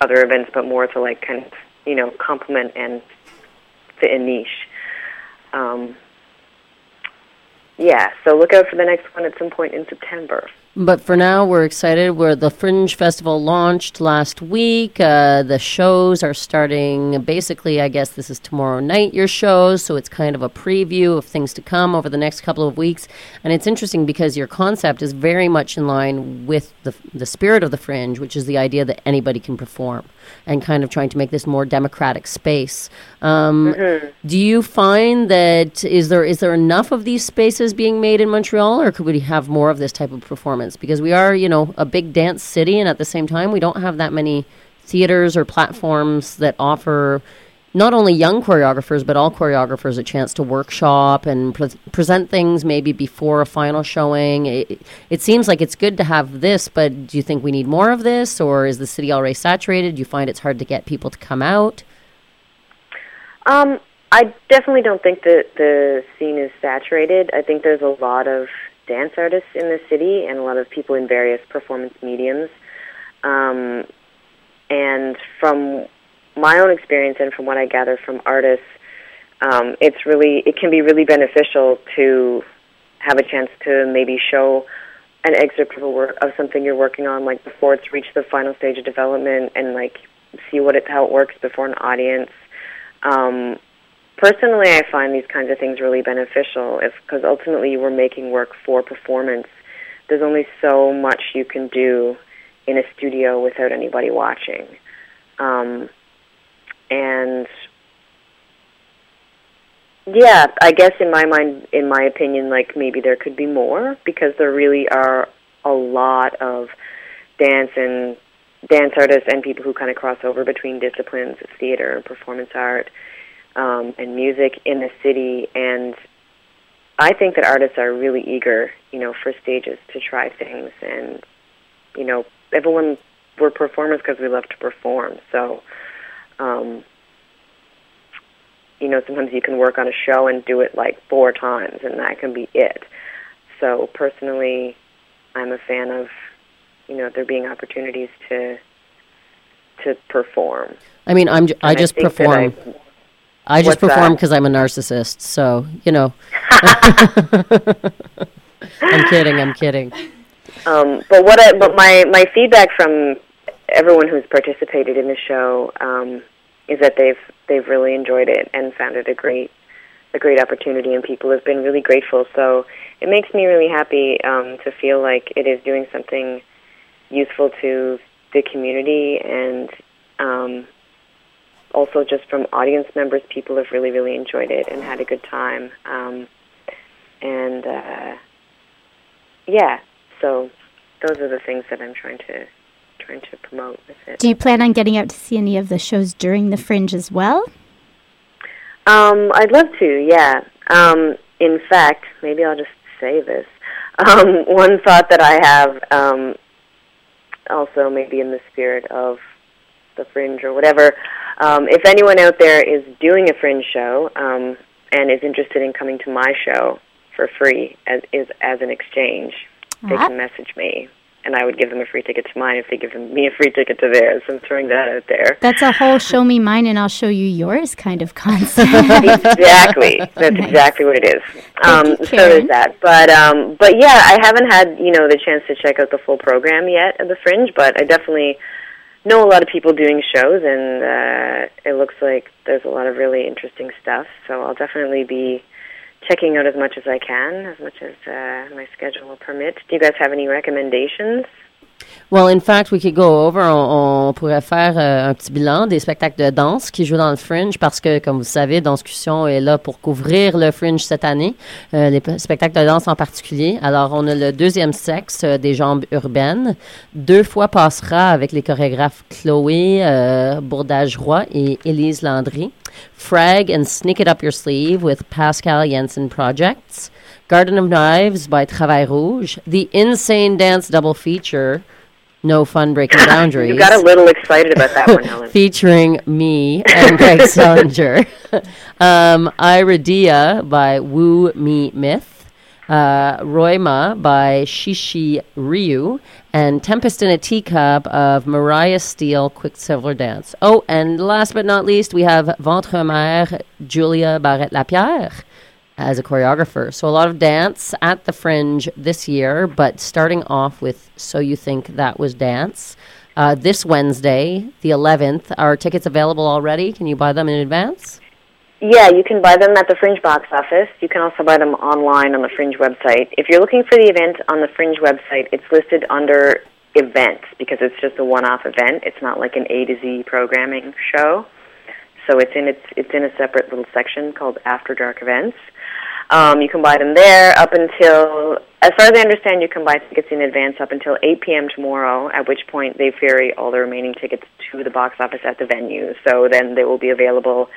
other events, but more to like kind of you know complement and fit a niche. Um, yeah, so look out for the next one at some point in September. But for now, we're excited. Where the Fringe Festival launched last week. Uh, the shows are starting. Basically, I guess this is tomorrow night. Your shows, so it's kind of a preview of things to come over the next couple of weeks. And it's interesting because your concept is very much in line with the the spirit of the Fringe, which is the idea that anybody can perform, and kind of trying to make this more democratic space. Um, Do you find that is there is there enough of these spaces being made in Montreal, or could we have more of this type of performance? Because we are, you know, a big dance city, and at the same time, we don't have that many theaters or platforms that offer not only young choreographers but all choreographers a chance to workshop and pre- present things maybe before a final showing. It, it seems like it's good to have this, but do you think we need more of this, or is the city already saturated? Do you find it's hard to get people to come out? Um, I definitely don't think that the scene is saturated. I think there's a lot of dance artists in the city and a lot of people in various performance mediums. Um, and from my own experience and from what I gather from artists, um, it's really it can be really beneficial to have a chance to maybe show an excerpt of a work of something you're working on, like before it's reached the final stage of development, and like see what it how it works before an audience. Um, personally, I find these kinds of things really beneficial, if because ultimately we're making work for performance. There's only so much you can do in a studio without anybody watching, um, and yeah, I guess in my mind, in my opinion, like maybe there could be more because there really are a lot of dance and dance artists and people who kind of cross over between disciplines of theater and performance art um, and music in the city. And I think that artists are really eager, you know, for stages to try things. And you know, everyone we're performers because we love to perform. So. Um, you know, sometimes you can work on a show and do it like four times, and that can be it. So personally, I'm a fan of, you know, there being opportunities to to perform. I mean, I'm j- I And I just perform. I- I just perform because I'm a narcissist. So you know. I'm kidding. I'm kidding. Um, but what I, but my my feedback from everyone who's participated in the show um, is that they've they've really enjoyed it and found it a great a great opportunity, and people have been really grateful. So it makes me really happy um, to feel like it is doing something useful to the community, and um, also just from audience members, people have really really enjoyed it and had a good time. Um, and uh, yeah, so those are the things that I'm trying to trying to promote with it. Do you plan on getting out to see any of the shows during the Fringe as well? Um, I'd love to, yeah. Um, in fact, maybe I'll just say this. Um, one thought that I have, um, also maybe in the spirit of the Fringe or whatever, um, if anyone out there is doing a Fringe show um, and is interested in coming to my show for free as is as an exchange, they Ah. can message me, and I would give them a free ticket to mine if they give me a free ticket to theirs. I'm throwing that out there. That's a whole show me mine and I'll show you yours kind of concept. exactly. That's Nice. exactly what it is. Um, you, so there's that. But um, but yeah, I haven't had you know the chance to check out the full program yet at the Fringe, but I definitely know a lot of people doing shows, and uh, it looks like there's a lot of really interesting stuff. So I'll definitely be checking out as much as I can, as much as uh, my schedule will permit. Do you guys have any recommendations? Well, in fact, we could go over. On, on pourrait faire euh, un petit bilan des spectacles de danse qui jouent dans le Fringe parce que, comme vous savez, Danscussion est là pour couvrir le Fringe cette année, euh, les spectacles de danse en particulier. Alors, on a le deuxième sexe euh, des jambes urbaines. Deux fois passera avec les chorégraphes Chloé Bourdage-Roy et Élise Landry. Frag and Sneak It Up Your Sleeve with Pascal Jensen Projects. Garden of Knives by Travail Rouge. The Insane Dance Double Feature No Fun Breaking Boundaries. You got a little excited about that one, Helen. featuring me and Greg Salinger. um, Iridia by Woo Me Myth. Uh, Roima by Shishi Ryu. And Tempest in a Teacup of Mariah Steele Quicksilver Dance. Oh, and last but not least, we have Ventre Mère Julia Barrette Lapierre as a choreographer. So a lot of dance at the Fringe this year, but starting off with So You Think That Was Dance. Uh, this Wednesday, the 11th, are tickets available already? Can you buy them in advance? Yeah, you can buy them at the Fringe box office. You can also buy them online on the Fringe website. If you're looking for the event on the Fringe website, it's listed under events because it's just a one-off event. It's not like an A to Z programming show. So it's in its it's in a separate little section called After Dark Events. Um, you can buy them there up until, as far as I understand, you can buy tickets in advance up until 8 p.m. tomorrow, at which point they ferry all the remaining tickets to the box office at the venue. So then they will be available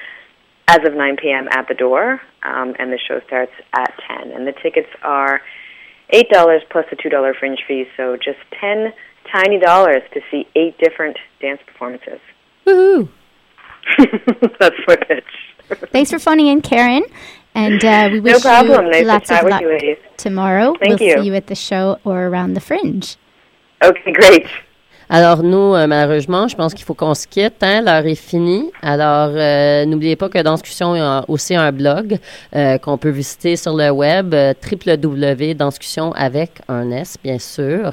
as of 9 p.m. at the door, um, and the show starts at 10. And the tickets are $8 plus a $2 fringe fee, so just 10 tiny dollars to see eight different dance performances. Woohoo! That's my pitch. Thanks for phoning in, Karen. And uh, we No wish problem. you Nice lots of luck you, tomorrow. Thank we'll you. see you at the show or around the fringe. Okay, great. Alors nous, euh, malheureusement, je pense qu'il faut qu'on se quitte. Hein? L'heure est finie. Alors euh, n'oubliez pas que Danscussion a aussi un blog euh, qu'on peut visiter sur le web euh, www.danscussion avec un S, bien sûr.